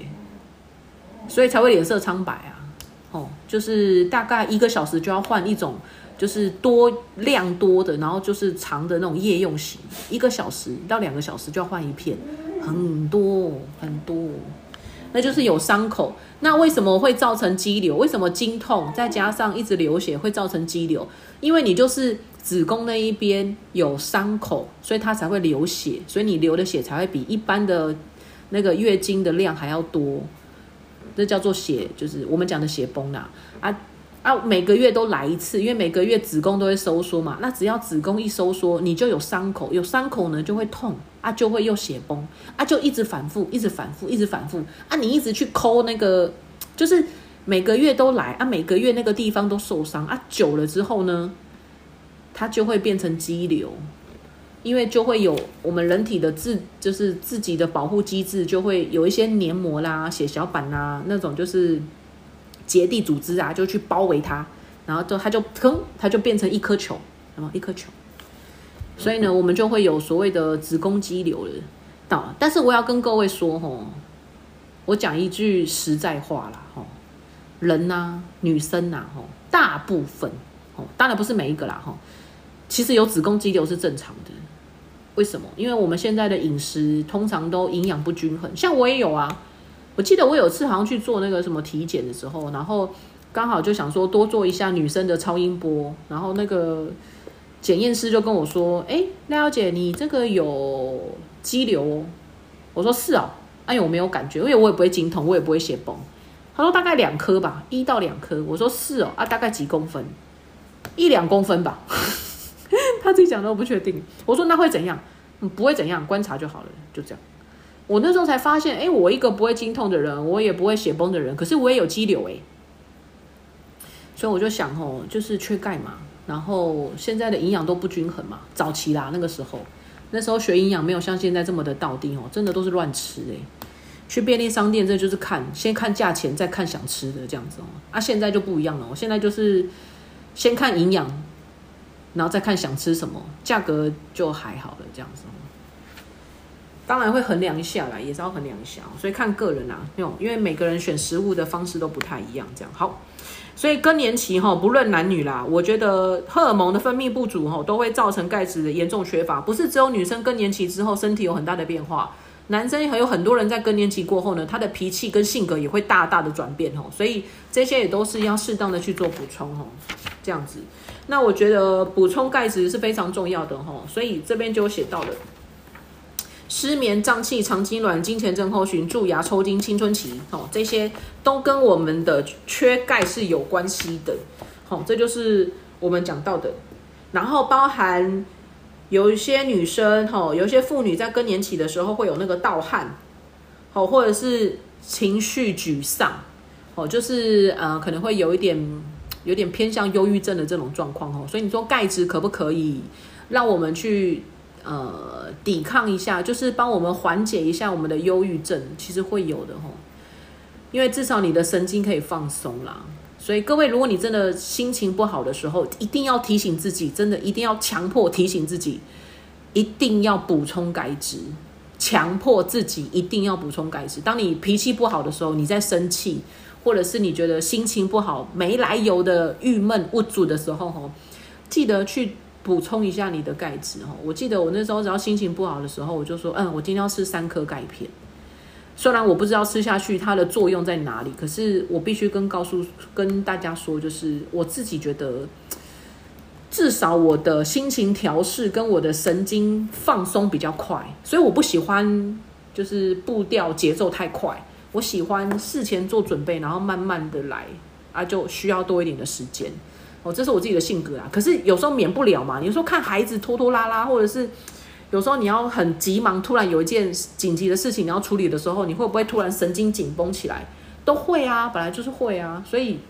Speaker 2: 所以才会脸色苍白啊。哦，就是大概一个小时就要换一种，就是多量多的，然后就是长的那种夜用型，一个小时到两个小时就要换一片，很多很多。那就是有伤口。那为什么会造成肌瘤？为什么经痛再加上一直流血会造成肌瘤？因为你就是子宫那一边有伤口，所以它才会流血，所以你流的血才会比一般的那个月经的量还要多。这叫做血，就是我们讲的血崩啦。啊，啊每个月都来一次，因为每个月子宫都会收缩嘛。那只要子宫一收缩，你就有伤口，有伤口呢就会痛啊，就会又血崩啊，就一直反复，一直反复，一直反复啊。你一直去抠那个，就是每个月都来啊，每个月那个地方都受伤啊，久了之后呢，它就会变成肌瘤。因为就会有我们人体的自就是自己的保护机制，就会有一些黏膜啦、血小板啦那种就是结缔组织啊，就去包围它，然后就它就砰，它就变成一颗球，什么一颗球。所以呢，我们就会有所谓的子宫肌瘤了。到，但是我要跟各位说吼，我讲一句实在话啦吼，人呐、女生呐、吼，大部分吼，当然不是每一个啦吼，其实有子宫肌瘤是正常的。为什么？因为我们现在的饮食通常都营养不均衡，像我也有啊。我记得我有次好像去做那个什么体检的时候，然后刚好就想说多做一下女生的超音波，然后那个检验师就跟我说：“哎，赖小姐，你这个有肌瘤哦。”我说：“是哦。”哎呦，我没有感觉，因为我也不会经痛，我也不会血崩。他说大概两颗吧，一到两颗。我说是哦，啊，大概几公分？一两公分吧。[LAUGHS] 他自己讲的，我不确定。我说那会怎样？不会怎样，观察就好了，就这样。我那时候才发现，哎，我一个不会经痛的人，我也不会血崩的人，可是我也有肌瘤哎。所以我就想哦，就是缺钙嘛，然后现在的营养都不均衡嘛。早期啦，那个时候，那时候学营养没有像现在这么的到底哦，真的都是乱吃哎。去便利商店，这就是看先看价钱，再看想吃的这样子哦。啊，现在就不一样了，我现在就是先看营养，然后再看想吃什么，价格就还好了这样子。当然会衡量一下啦，也是要衡量一下，所以看个人啊，因为每个人选食物的方式都不太一样，这样好。所以更年期哈，不论男女啦，我觉得荷尔蒙的分泌不足哈，都会造成钙质的严重缺乏，不是只有女生更年期之后身体有很大的变化。男生还有很多人在更年期过后呢，他的脾气跟性格也会大大的转变哦，所以这些也都是要适当的去做补充哦，这样子。那我觉得补充钙质是非常重要的哈，所以这边就写到了失眠、胀气、肠痉挛、金钱症候群、蛀牙、抽筋、青春期哦，这些都跟我们的缺钙是有关系的。好，这就是我们讲到的，然后包含。有一些女生，哈，有一些妇女在更年期的时候会有那个盗汗，好，或者是情绪沮丧，哦，就是呃，可能会有一点，有点偏向忧郁症的这种状况，哦，所以你说钙质可不可以让我们去呃抵抗一下，就是帮我们缓解一下我们的忧郁症？其实会有的，吼，因为至少你的神经可以放松啦。所以各位，如果你真的心情不好的时候，一定要提醒自己，真的一定要强迫提醒自己，一定要补充钙质，强迫自己一定要补充钙质。当你脾气不好的时候，你在生气，或者是你觉得心情不好、没来由的郁闷无助的时候，吼，记得去补充一下你的钙质，吼。我记得我那时候只要心情不好的时候，我就说，嗯，我今天要吃三颗钙片。虽然我不知道吃下去它的作用在哪里，可是我必须跟告诉跟大家说，就是我自己觉得，至少我的心情调试跟我的神经放松比较快，所以我不喜欢就是步调节奏太快，我喜欢事前做准备，然后慢慢的来啊，就需要多一点的时间。哦，这是我自己的性格啊。可是有时候免不了嘛，你说看孩子拖拖拉拉，或者是。有时候你要很急忙，突然有一件紧急的事情你要处理的时候，你会不会突然神经紧绷起来？都会啊，本来就是会啊，所以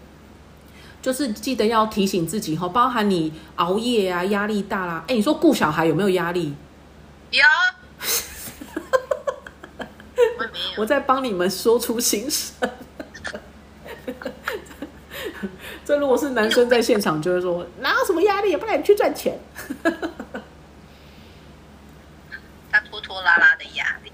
Speaker 2: 就是记得要提醒自己哈，包含你熬夜啊，压力大啦。哎，你说顾小孩有没有压力？
Speaker 4: 有。[LAUGHS]
Speaker 2: 我在帮你们说出心声。这如果是男生在现场，就会说哪有什么压力，不然你去赚钱。
Speaker 4: 拖拉拉的压力，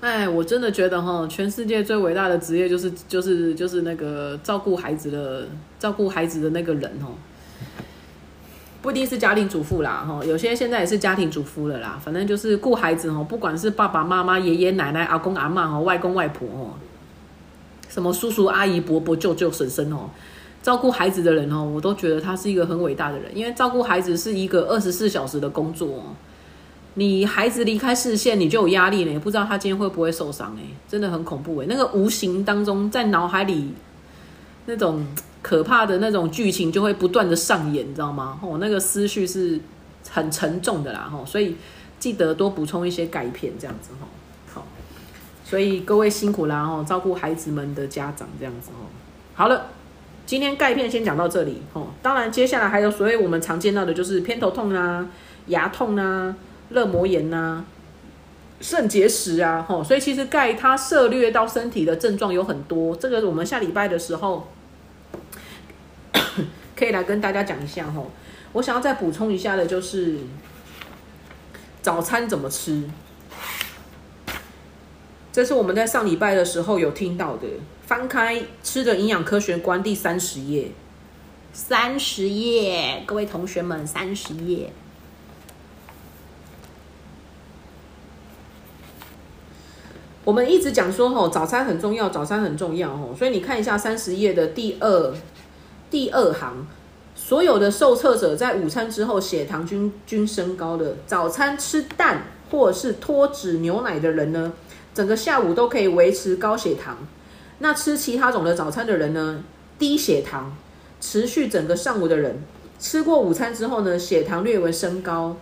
Speaker 2: 哎，我真的觉得哈，全世界最伟大的职业就是就是就是那个照顾孩子的照顾孩子的那个人哦，不一定是家庭主妇啦哈，有些现在也是家庭主妇了啦，反正就是顾孩子哦，不管是爸爸妈妈、爷爷奶奶、阿公阿妈哦、外公外婆哦，什么叔叔阿姨、伯伯、舅舅、婶婶哦，照顾孩子的人哦，我都觉得他是一个很伟大的人，因为照顾孩子是一个二十四小时的工作。你孩子离开视线，你就有压力呢，不知道他今天会不会受伤哎，真的很恐怖哎。那个无形当中，在脑海里那种可怕的那种剧情就会不断的上演，你知道吗？哦，那个思绪是很沉重的啦，吼，所以记得多补充一些钙片，这样子吼。好，所以各位辛苦啦，吼，照顾孩子们的家长这样子吼。好了，今天钙片先讲到这里，吼。当然接下来还有所谓我们常见到的就是偏头痛啊、牙痛啊。热膜炎呐，肾结石啊，吼，所以其实钙它涉略到身体的症状有很多，这个我们下礼拜的时候 [COUGHS] 可以来跟大家讲一下吼。我想要再补充一下的就是早餐怎么吃，这是我们在上礼拜的时候有听到的，翻开《吃的营养科学观》第三十页，三十页，各位同学们，三十页。我们一直讲说吼，早餐很重要，早餐很重要吼，所以你看一下三十页的第二第二行，所有的受测者在午餐之后血糖均均升高的，早餐吃蛋或是脱脂牛奶的人呢，整个下午都可以维持高血糖。那吃其他种的早餐的人呢，低血糖，持续整个上午的人，吃过午餐之后呢，血糖略微升高。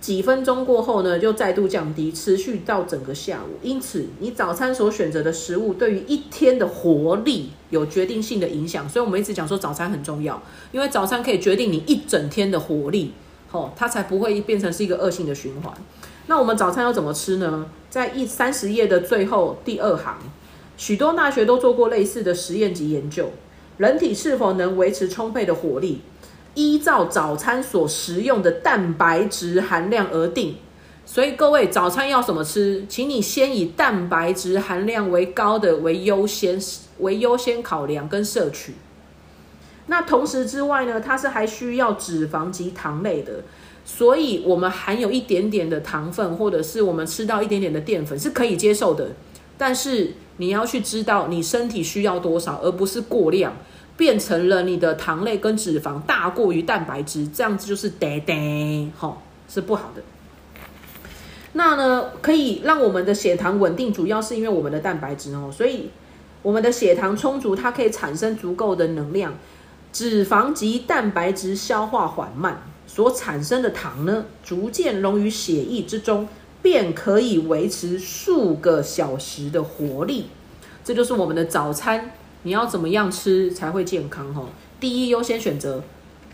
Speaker 2: 几分钟过后呢，就再度降低，持续到整个下午。因此，你早餐所选择的食物对于一天的活力有决定性的影响。所以，我们一直讲说早餐很重要，因为早餐可以决定你一整天的活力，吼，它才不会变成是一个恶性的循环。那我们早餐要怎么吃呢？在一三十页的最后第二行，许多大学都做过类似的实验及研究，人体是否能维持充沛的活力？依照早餐所食用的蛋白质含量而定，所以各位早餐要什么吃，请你先以蛋白质含量为高的为优先为优先考量跟摄取。那同时之外呢，它是还需要脂肪及糖类的，所以我们含有一点点的糖分，或者是我们吃到一点点的淀粉是可以接受的，但是你要去知道你身体需要多少，而不是过量。变成了你的糖类跟脂肪大过于蛋白质，这样子就是呆呆，吼，是不好的。那呢，可以让我们的血糖稳定，主要是因为我们的蛋白质哦，所以我们的血糖充足，它可以产生足够的能量。脂肪及蛋白质消化缓慢，所产生的糖呢，逐渐溶于血液之中，便可以维持数个小时的活力。这就是我们的早餐。你要怎么样吃才会健康？哈，第一优先选择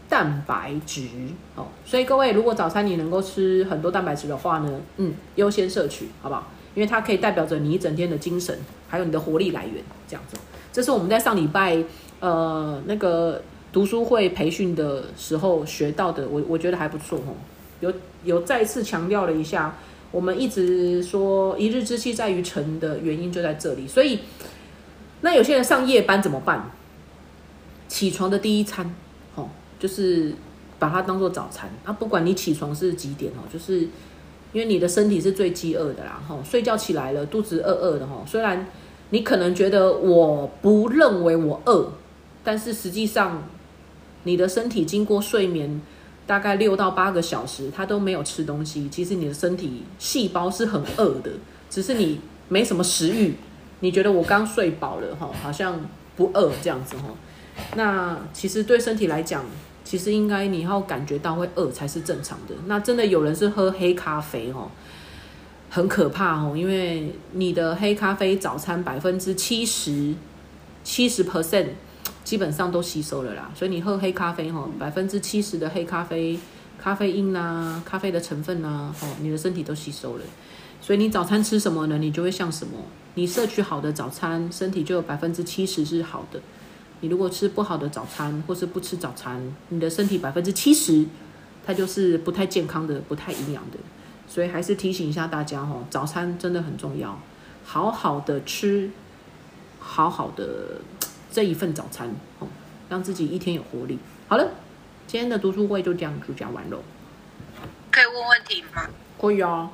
Speaker 2: 蛋白质。哦，所以各位，如果早餐你能够吃很多蛋白质的话呢，嗯，优先摄取，好不好？因为它可以代表着你一整天的精神，还有你的活力来源，这样子。这是我们在上礼拜呃那个读书会培训的时候学到的，我我觉得还不错，哦，有有再次强调了一下，我们一直说一日之计在于晨的原因就在这里，所以。那有些人上夜班怎么办？起床的第一餐，哦，就是把它当做早餐啊。不管你起床是几点哦，就是因为你的身体是最饥饿的啦，吼，睡觉起来了，肚子饿饿的吼。虽然你可能觉得我不认为我饿，但是实际上你的身体经过睡眠大概六到八个小时，他都没有吃东西。其实你的身体细胞是很饿的，只是你没什么食欲。你觉得我刚睡饱了哈，好像不饿这样子哈。那其实对身体来讲，其实应该你要感觉到会饿才是正常的。那真的有人是喝黑咖啡哦，很可怕哦，因为你的黑咖啡早餐百分之七十七十 percent 基本上都吸收了啦。所以你喝黑咖啡哈，百分之七十的黑咖啡咖啡因呐，咖啡的成分呐，哦，你的身体都吸收了。所以你早餐吃什么呢？你就会像什么。你摄取好的早餐，身体就有百分之七十是好的。你如果吃不好的早餐，或是不吃早餐，你的身体百分之七十，它就是不太健康的、不太营养的。所以还是提醒一下大家哦，早餐真的很重要，好好的吃，好好的这一份早餐哦，让自己一天有活力。好了，今天的读书会就这样就讲完了。
Speaker 3: 可以问问题吗？
Speaker 2: 可以啊。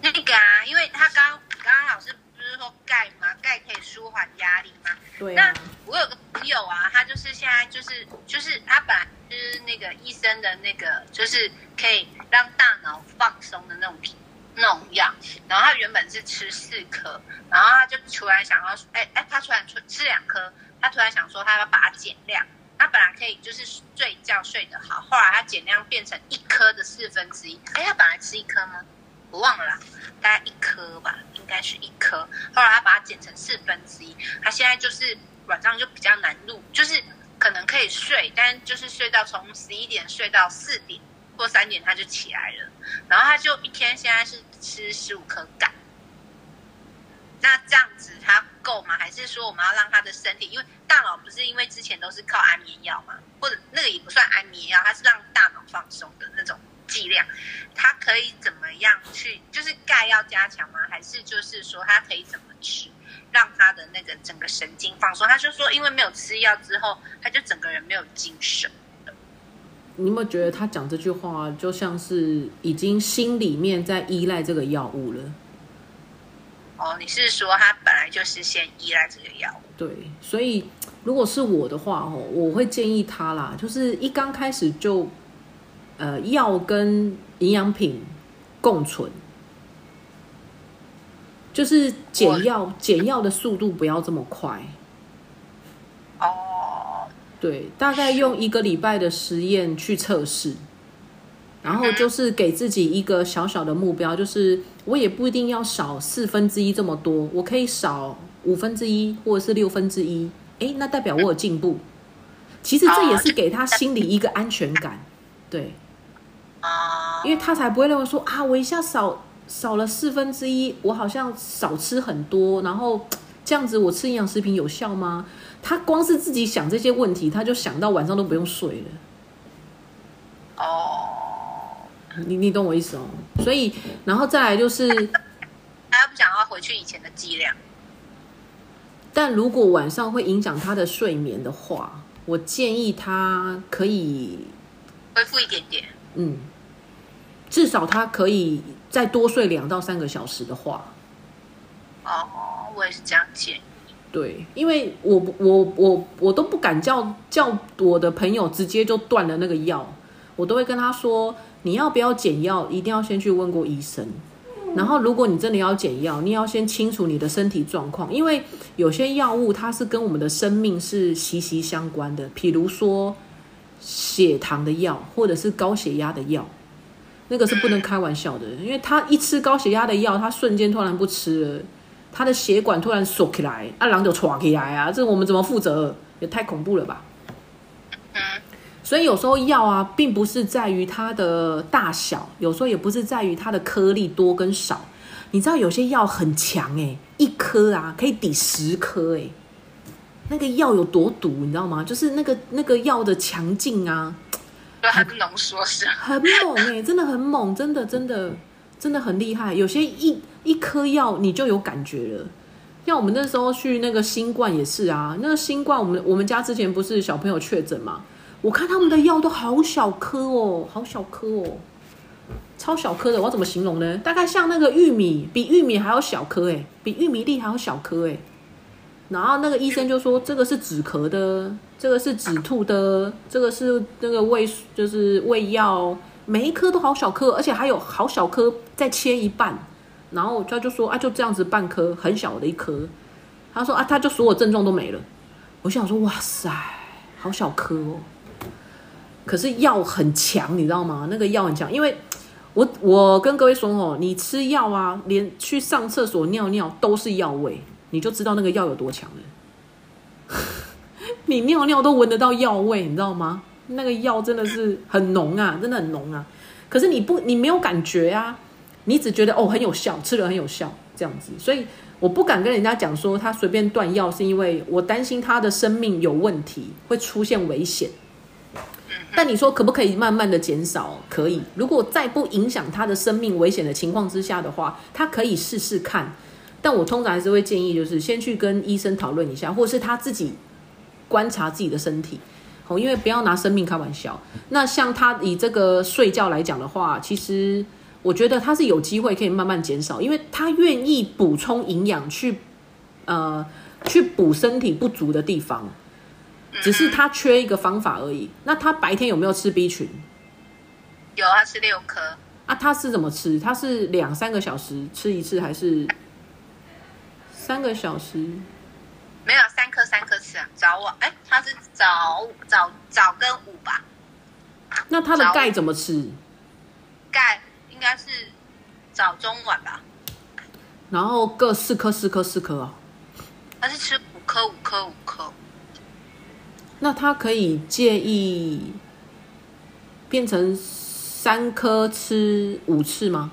Speaker 3: 那个啊，因为他刚刚刚老师不是。说钙吗？钙可以舒缓压力吗？
Speaker 2: 对。
Speaker 3: 那我有个朋友啊，他就是现在就是就是他本来就是那个医生的那个，就是可以让大脑放松的那种那那种药，然后他原本是吃四颗，然后他就突然想要，哎哎，他突然吃吃两颗，他突然想说他要把它减量。他本来可以就是睡觉睡得好，后来他减量变成一颗的四分之一。哎，他本来吃一颗吗？我忘了，大概一颗吧，应该是一颗。后来他把它减成四分之一，他现在就是晚上就比较难入，就是可能可以睡，但就是睡到从十一点睡到四点过三点他就起来了。然后他就一天现在是吃十五颗钙，那这样子他够吗？还是说我们要让他的身体，因为大脑不是因为之前都是靠安眠药嘛，或者那个也不算安眠药，它是让大脑放松的那种。剂量，它可以怎么样去？就是钙要加强吗？还是就是说它可以怎么吃，让他的那个整个神经放松？他就说，因为没有吃药之后，他就整个人没有精神。
Speaker 2: 你有没有觉得他讲这句话，就像是已经心里面在依赖这个药物了？
Speaker 3: 哦，你是说他本来就是先依赖这个药物？
Speaker 2: 对，所以如果是我的话哦，我会建议他啦，就是一刚开始就，呃，药跟营养品共存，就是减药减药的速度不要这么快。对，大概用一个礼拜的实验去测试，然后就是给自己一个小小的目标，就是我也不一定要少四分之一这么多，我可以少五分之一或者是六分之一，哎，那代表我有进步。其实这也是给他心里一个安全感，对，因为他才不会认为说啊，我一下少少了四分之一，我好像少吃很多，然后这样子我吃营养食品有效吗？他光是自己想这些问题，他就想到晚上都不用睡了。
Speaker 3: 哦，
Speaker 2: 你你懂我意思哦？所以，然后再来就是，
Speaker 3: 他不想要回去以前的剂量。
Speaker 2: 但如果晚上会影响他的睡眠的话，我建议他可以，
Speaker 3: 恢复一点点。
Speaker 2: 嗯，至少他可以再多睡两到三个小时的话，
Speaker 3: 哦，我也是这样建议。
Speaker 2: 对，因为我我我我都不敢叫叫我的朋友直接就断了那个药，我都会跟他说，你要不要减药，一定要先去问过医生。然后，如果你真的要减药，你要先清楚你的身体状况，因为有些药物它是跟我们的生命是息息相关的。比如说血糖的药，或者是高血压的药，那个是不能开玩笑的，因为他一吃高血压的药，他瞬间突然不吃了，他的血管突然缩起来，啊，狼就闯起来啊，这我们怎么负责？也太恐怖了吧！
Speaker 3: 嗯，
Speaker 2: 所以有时候药啊，并不是在于它的大小，有时候也不是在于它的颗粒多跟少。你知道有些药很强诶、一颗啊可以抵十颗诶、那个药有多毒，你知道吗？就是那个那个药的强劲啊，
Speaker 3: 就很浓缩是？
Speaker 2: 很猛诶、真的很猛，真的真的真的很厉害。有些一一颗药你就有感觉了。像我们那时候去那个新冠也是啊，那个新冠我们我们家之前不是小朋友确诊嘛，我看他们的药都好小颗哦，好小颗哦，超小颗的，我要怎么形容呢？大概像那个玉米，比玉米还要小颗诶，比玉米粒还要小颗诶。然后那个医生就说，这个是止咳的，这个是止吐的，这个是那个胃就是胃药，每一颗都好小颗，而且还有好小颗再切一半。然后他就说啊，就这样子半颗，很小的一颗。他说啊，他就所有症状都没了。我想说，哇塞，好小颗哦。可是药很强，你知道吗？那个药很强，因为我我跟各位说哦，你吃药啊，连去上厕所尿尿都是药味，你就知道那个药有多强了。[LAUGHS] 你尿尿都闻得到药味，你知道吗？那个药真的是很浓啊，真的很浓啊。可是你不，你没有感觉啊，你只觉得哦很有效，吃了很有效这样子。所以我不敢跟人家讲说他随便断药，是因为我担心他的生命有问题，会出现危险。但你说可不可以慢慢的减少？可以。如果在不影响他的生命危险的情况之下的话，他可以试试看。但我通常还是会建议，就是先去跟医生讨论一下，或是他自己观察自己的身体。哦，因为不要拿生命开玩笑。那像他以这个睡觉来讲的话，其实我觉得他是有机会可以慢慢减少，因为他愿意补充营养去，呃，去补身体不足的地方。只是他缺一个方法而已。那他白天有没有吃 B 群
Speaker 3: 有，他吃六颗，
Speaker 2: 啊？他是怎么吃？他是两三个小时吃一次，还是三个小时？
Speaker 3: 没有三颗三颗吃啊，早晚哎，他是早早早跟午吧，
Speaker 2: 那他的钙怎么吃？
Speaker 3: 钙应该是早中晚吧，
Speaker 2: 然后各四颗四颗四颗哦。
Speaker 3: 他是吃五颗五颗五颗，
Speaker 2: 那他可以建议变成三颗吃五次吗？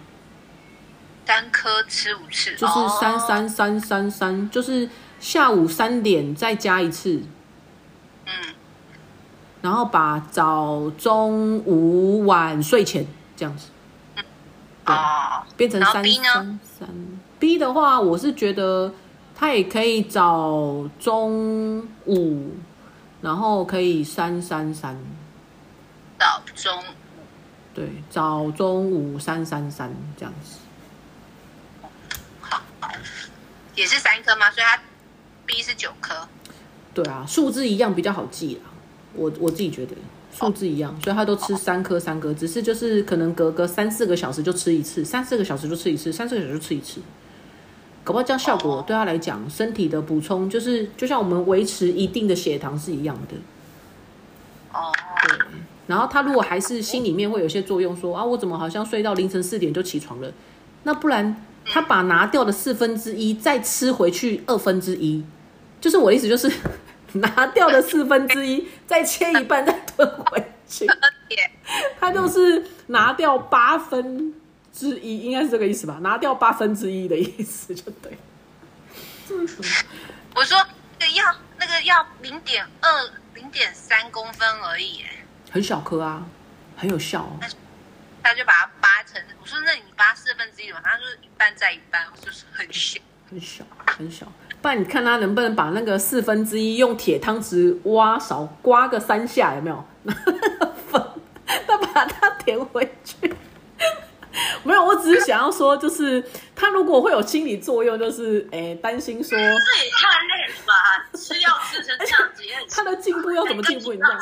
Speaker 3: 三颗吃五次，
Speaker 2: 就是三
Speaker 3: 哦
Speaker 2: 三三三三，就是下午三点再加一次，
Speaker 3: 嗯，
Speaker 2: 然后把早中午晚睡前这样子
Speaker 3: 哦，
Speaker 2: 变成三三三。B 的话，我是觉得他也可以找中午，然后可以三三三，
Speaker 3: 早中
Speaker 2: 对，早中午三三三这样子。
Speaker 3: 好，也是三颗吗？所以它 B 是九颗。
Speaker 2: 对啊，数字一样比较好记啊。我我自己觉得数字一样，所以他都吃三颗三颗，只是就是可能隔个三四个小时就吃一次，三四个小时就吃一次，三四个小时就吃一次。搞不好这样效果对他来讲，身体的补充就是就像我们维持一定的血糖是一样的。
Speaker 3: 哦，
Speaker 2: 对，然后他如果还是心里面会有些作用，说啊，我怎么好像睡到凌晨四点就起床了？那不然他把拿掉的四分之一再吃回去二分之一，就是我的意思就是 [LAUGHS] 拿掉的四分之一再切一半再吞回去，[LAUGHS] 他就是拿掉八分之一，应该是这个意思吧？拿掉八分之一的意思就对。
Speaker 3: 我说那个要那个要零点二。零点三公分而已，哎，
Speaker 2: 很小颗啊，很有效。
Speaker 3: 他就把它扒成，我说那你扒四分之一嘛？他说一半再一半，就是很小，
Speaker 2: 很小，很小。不然你看他能不能把那个四分之一用铁汤匙挖勺刮个三下，有没有？粉，再把它填回去。没有，我只是想要说，就是他如果会有心理作用，就是诶担心说，这
Speaker 4: 也太累了吧？吃药吃成这样子，
Speaker 2: 他的进步要怎么进步？你知道吗？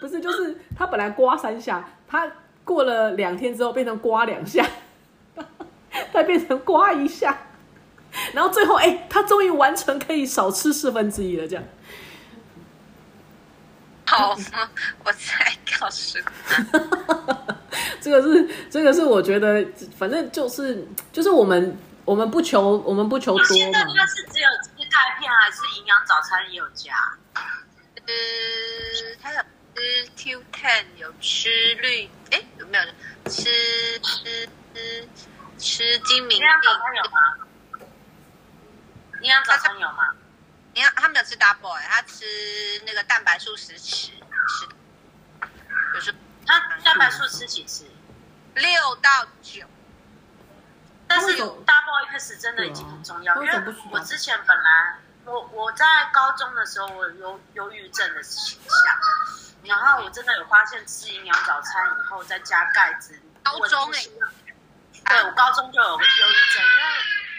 Speaker 2: 不是，就是他本来刮三下，他过了两天之后变成刮两下，[LAUGHS] 再变成刮一下，然后最后哎，他终于完成可以少吃四分之一了，这样。
Speaker 3: 好吗，我才告诉你。[LAUGHS]
Speaker 2: 这个是，这个是我觉得，反正就是就是我们我们不求我们不求多嘛。
Speaker 4: 现在它是只有吃钙片，还是营养早餐也有加？
Speaker 3: 呃，它有吃 Q ten，有吃绿，哎，有没有吃吃吃吃金明？营
Speaker 4: 养早餐有吗？营养早餐有吗？
Speaker 3: 营养他没有吃 double，他吃那个蛋白素十吃吃，就是。
Speaker 4: 他蛋白素吃几次？
Speaker 3: 六到九。
Speaker 4: 但是 double X 真的已经很重要，因为我之前本来我我在高中的时候我有忧郁症的倾向，然后我真的有发现吃营养早餐以后再加钙质。
Speaker 3: 高中哎，
Speaker 4: 对我高中就有忧郁症，因为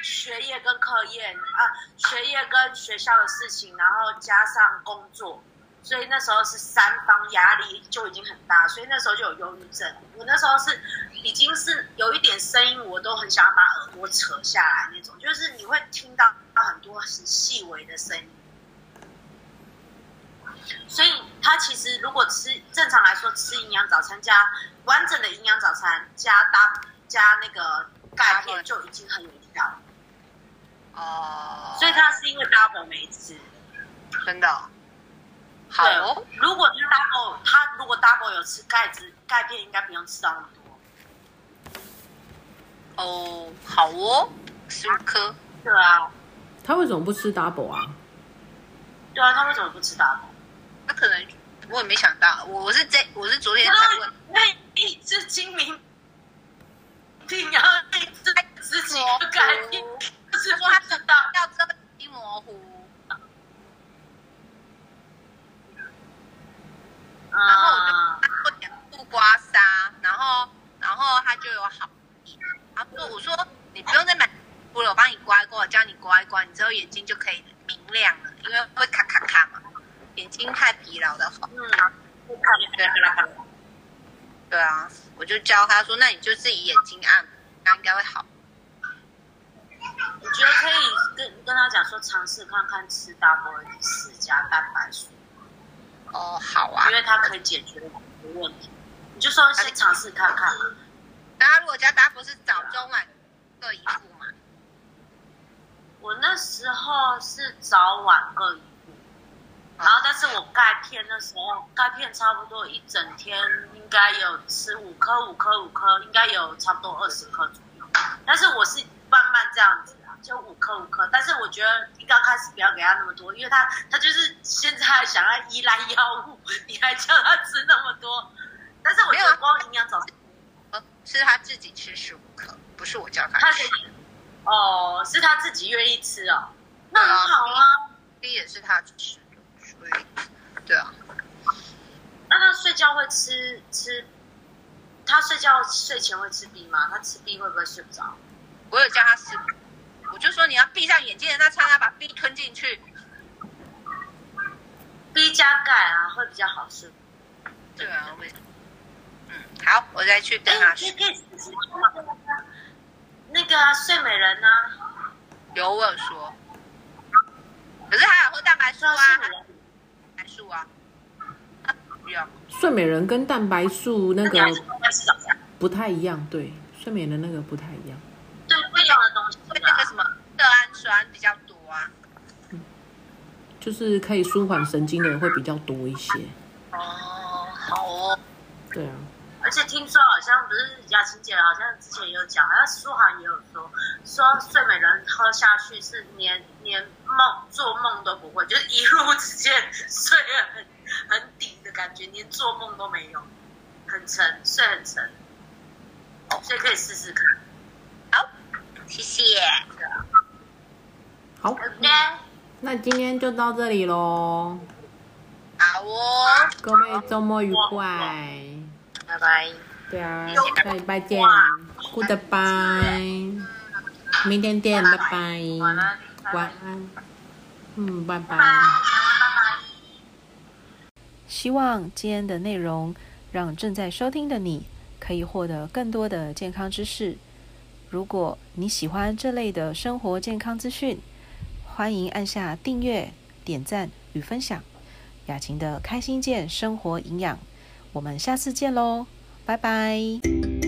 Speaker 4: 学业跟课业啊，学业跟学校的事情，然后加上工作。所以那时候是三方压力就已经很大，所以那时候就有忧郁症。我那时候是已经是有一点声音，我都很想要把耳朵扯下来那种，就是你会听到很多很细微的声音。所以他其实如果吃正常来说吃营养早餐加完整的营养早餐加搭加那个钙片就已经很有效。哦。所以他是因为 double 没吃，
Speaker 3: 真的。
Speaker 4: 好，如果他 double，他如果 double 有吃钙质钙片，应该不用吃到那么
Speaker 3: 多。哦，好哦，十五颗。
Speaker 4: 对啊。
Speaker 2: 他为什么不吃 double 啊？
Speaker 4: 对啊，他为什么不吃 double？
Speaker 3: 他可能我也没想到，我我是这我是昨天才问。
Speaker 4: 那一只精明，你要一直自己的钙片，不是说他知道
Speaker 3: 要这么模糊。然后我就做点布刮痧，然后然后他就有好。他说：“我说你不用再买布了，我帮你刮一刮，教你刮一刮，你之后眼睛就可以明亮了，因为会咔咔咔嘛，眼睛太疲劳的话。”嗯，对，对啊，我就教他说：“那你就自己眼睛按，那应该会好。”
Speaker 4: 我觉得可以跟跟他讲说，尝试看看吃 double 四加蛋白素。
Speaker 3: 哦，好啊，
Speaker 4: 因为它可以解决很多问题，你就说先尝试看看。
Speaker 3: 那他如果加大夫是早中晚各一副嘛？
Speaker 4: 我那时候是早晚各一副，然后但是我钙片那时候钙片差不多一整天应该有吃五颗五颗五颗，应该有差不多二十颗左右，但是我是慢慢这样子。就五克，但是我觉得一刚开始不要给他那么多，因为他他就是现在想要依赖药物，你还叫他吃那么多。但是我觉得光营养早
Speaker 3: 餐，是他自己吃十五克，不是我叫他。
Speaker 4: 他吃。哦，是他自己愿意吃哦，那很好啊。
Speaker 3: B 也是他吃的，所以对啊。
Speaker 4: 那他睡觉会吃吃？他睡觉睡前会吃 B 吗？他吃 B 会不会睡不着？
Speaker 3: 我有叫他吃。我我就说你要闭上眼睛的那刹那把 B 吞进去。
Speaker 4: B 加钙啊，会比较好吃。
Speaker 3: 对啊，我嗯，好，我再去跟他说
Speaker 4: 哎你。可以试试那个啊睡美人啊，
Speaker 3: 有我有说，可是还有喝蛋白素啊，
Speaker 4: 睡美人。
Speaker 3: 蛋白素啊，啊不要。
Speaker 2: 睡美人跟蛋白素那个？不太一样，对，睡美人那个不太一样。
Speaker 4: 对，不一样的东西啊。
Speaker 3: 会那个什么色氨酸比较多啊。
Speaker 2: 就是可以舒缓神经的人会比较多一些。
Speaker 4: 哦，好哦。
Speaker 2: 对啊，
Speaker 4: 而且听说好像不是雅琴姐，好像之前也有讲，好像舒涵也有说，说睡美人喝下去是连连梦做梦都不会，就是一路直接睡得很很底的感觉，连做梦都没有，很沉，睡很沉。所以可以试试看。
Speaker 3: 好，谢谢。
Speaker 2: 好。那今天就到这里喽，
Speaker 3: 好哦，
Speaker 2: 各位周末愉快。
Speaker 3: 拜拜。
Speaker 2: 对啊，下礼拜见，Goodbye，明天见，拜拜，
Speaker 4: 晚安，
Speaker 2: 晚安，嗯，拜拜。
Speaker 1: 希望今天的内容让正在收听的你可以获得更多的健康知识。如果你喜欢这类的生活健康资讯，欢迎按下订阅、点赞与分享。雅琴的开心健生活营养，我们下次见喽，拜拜。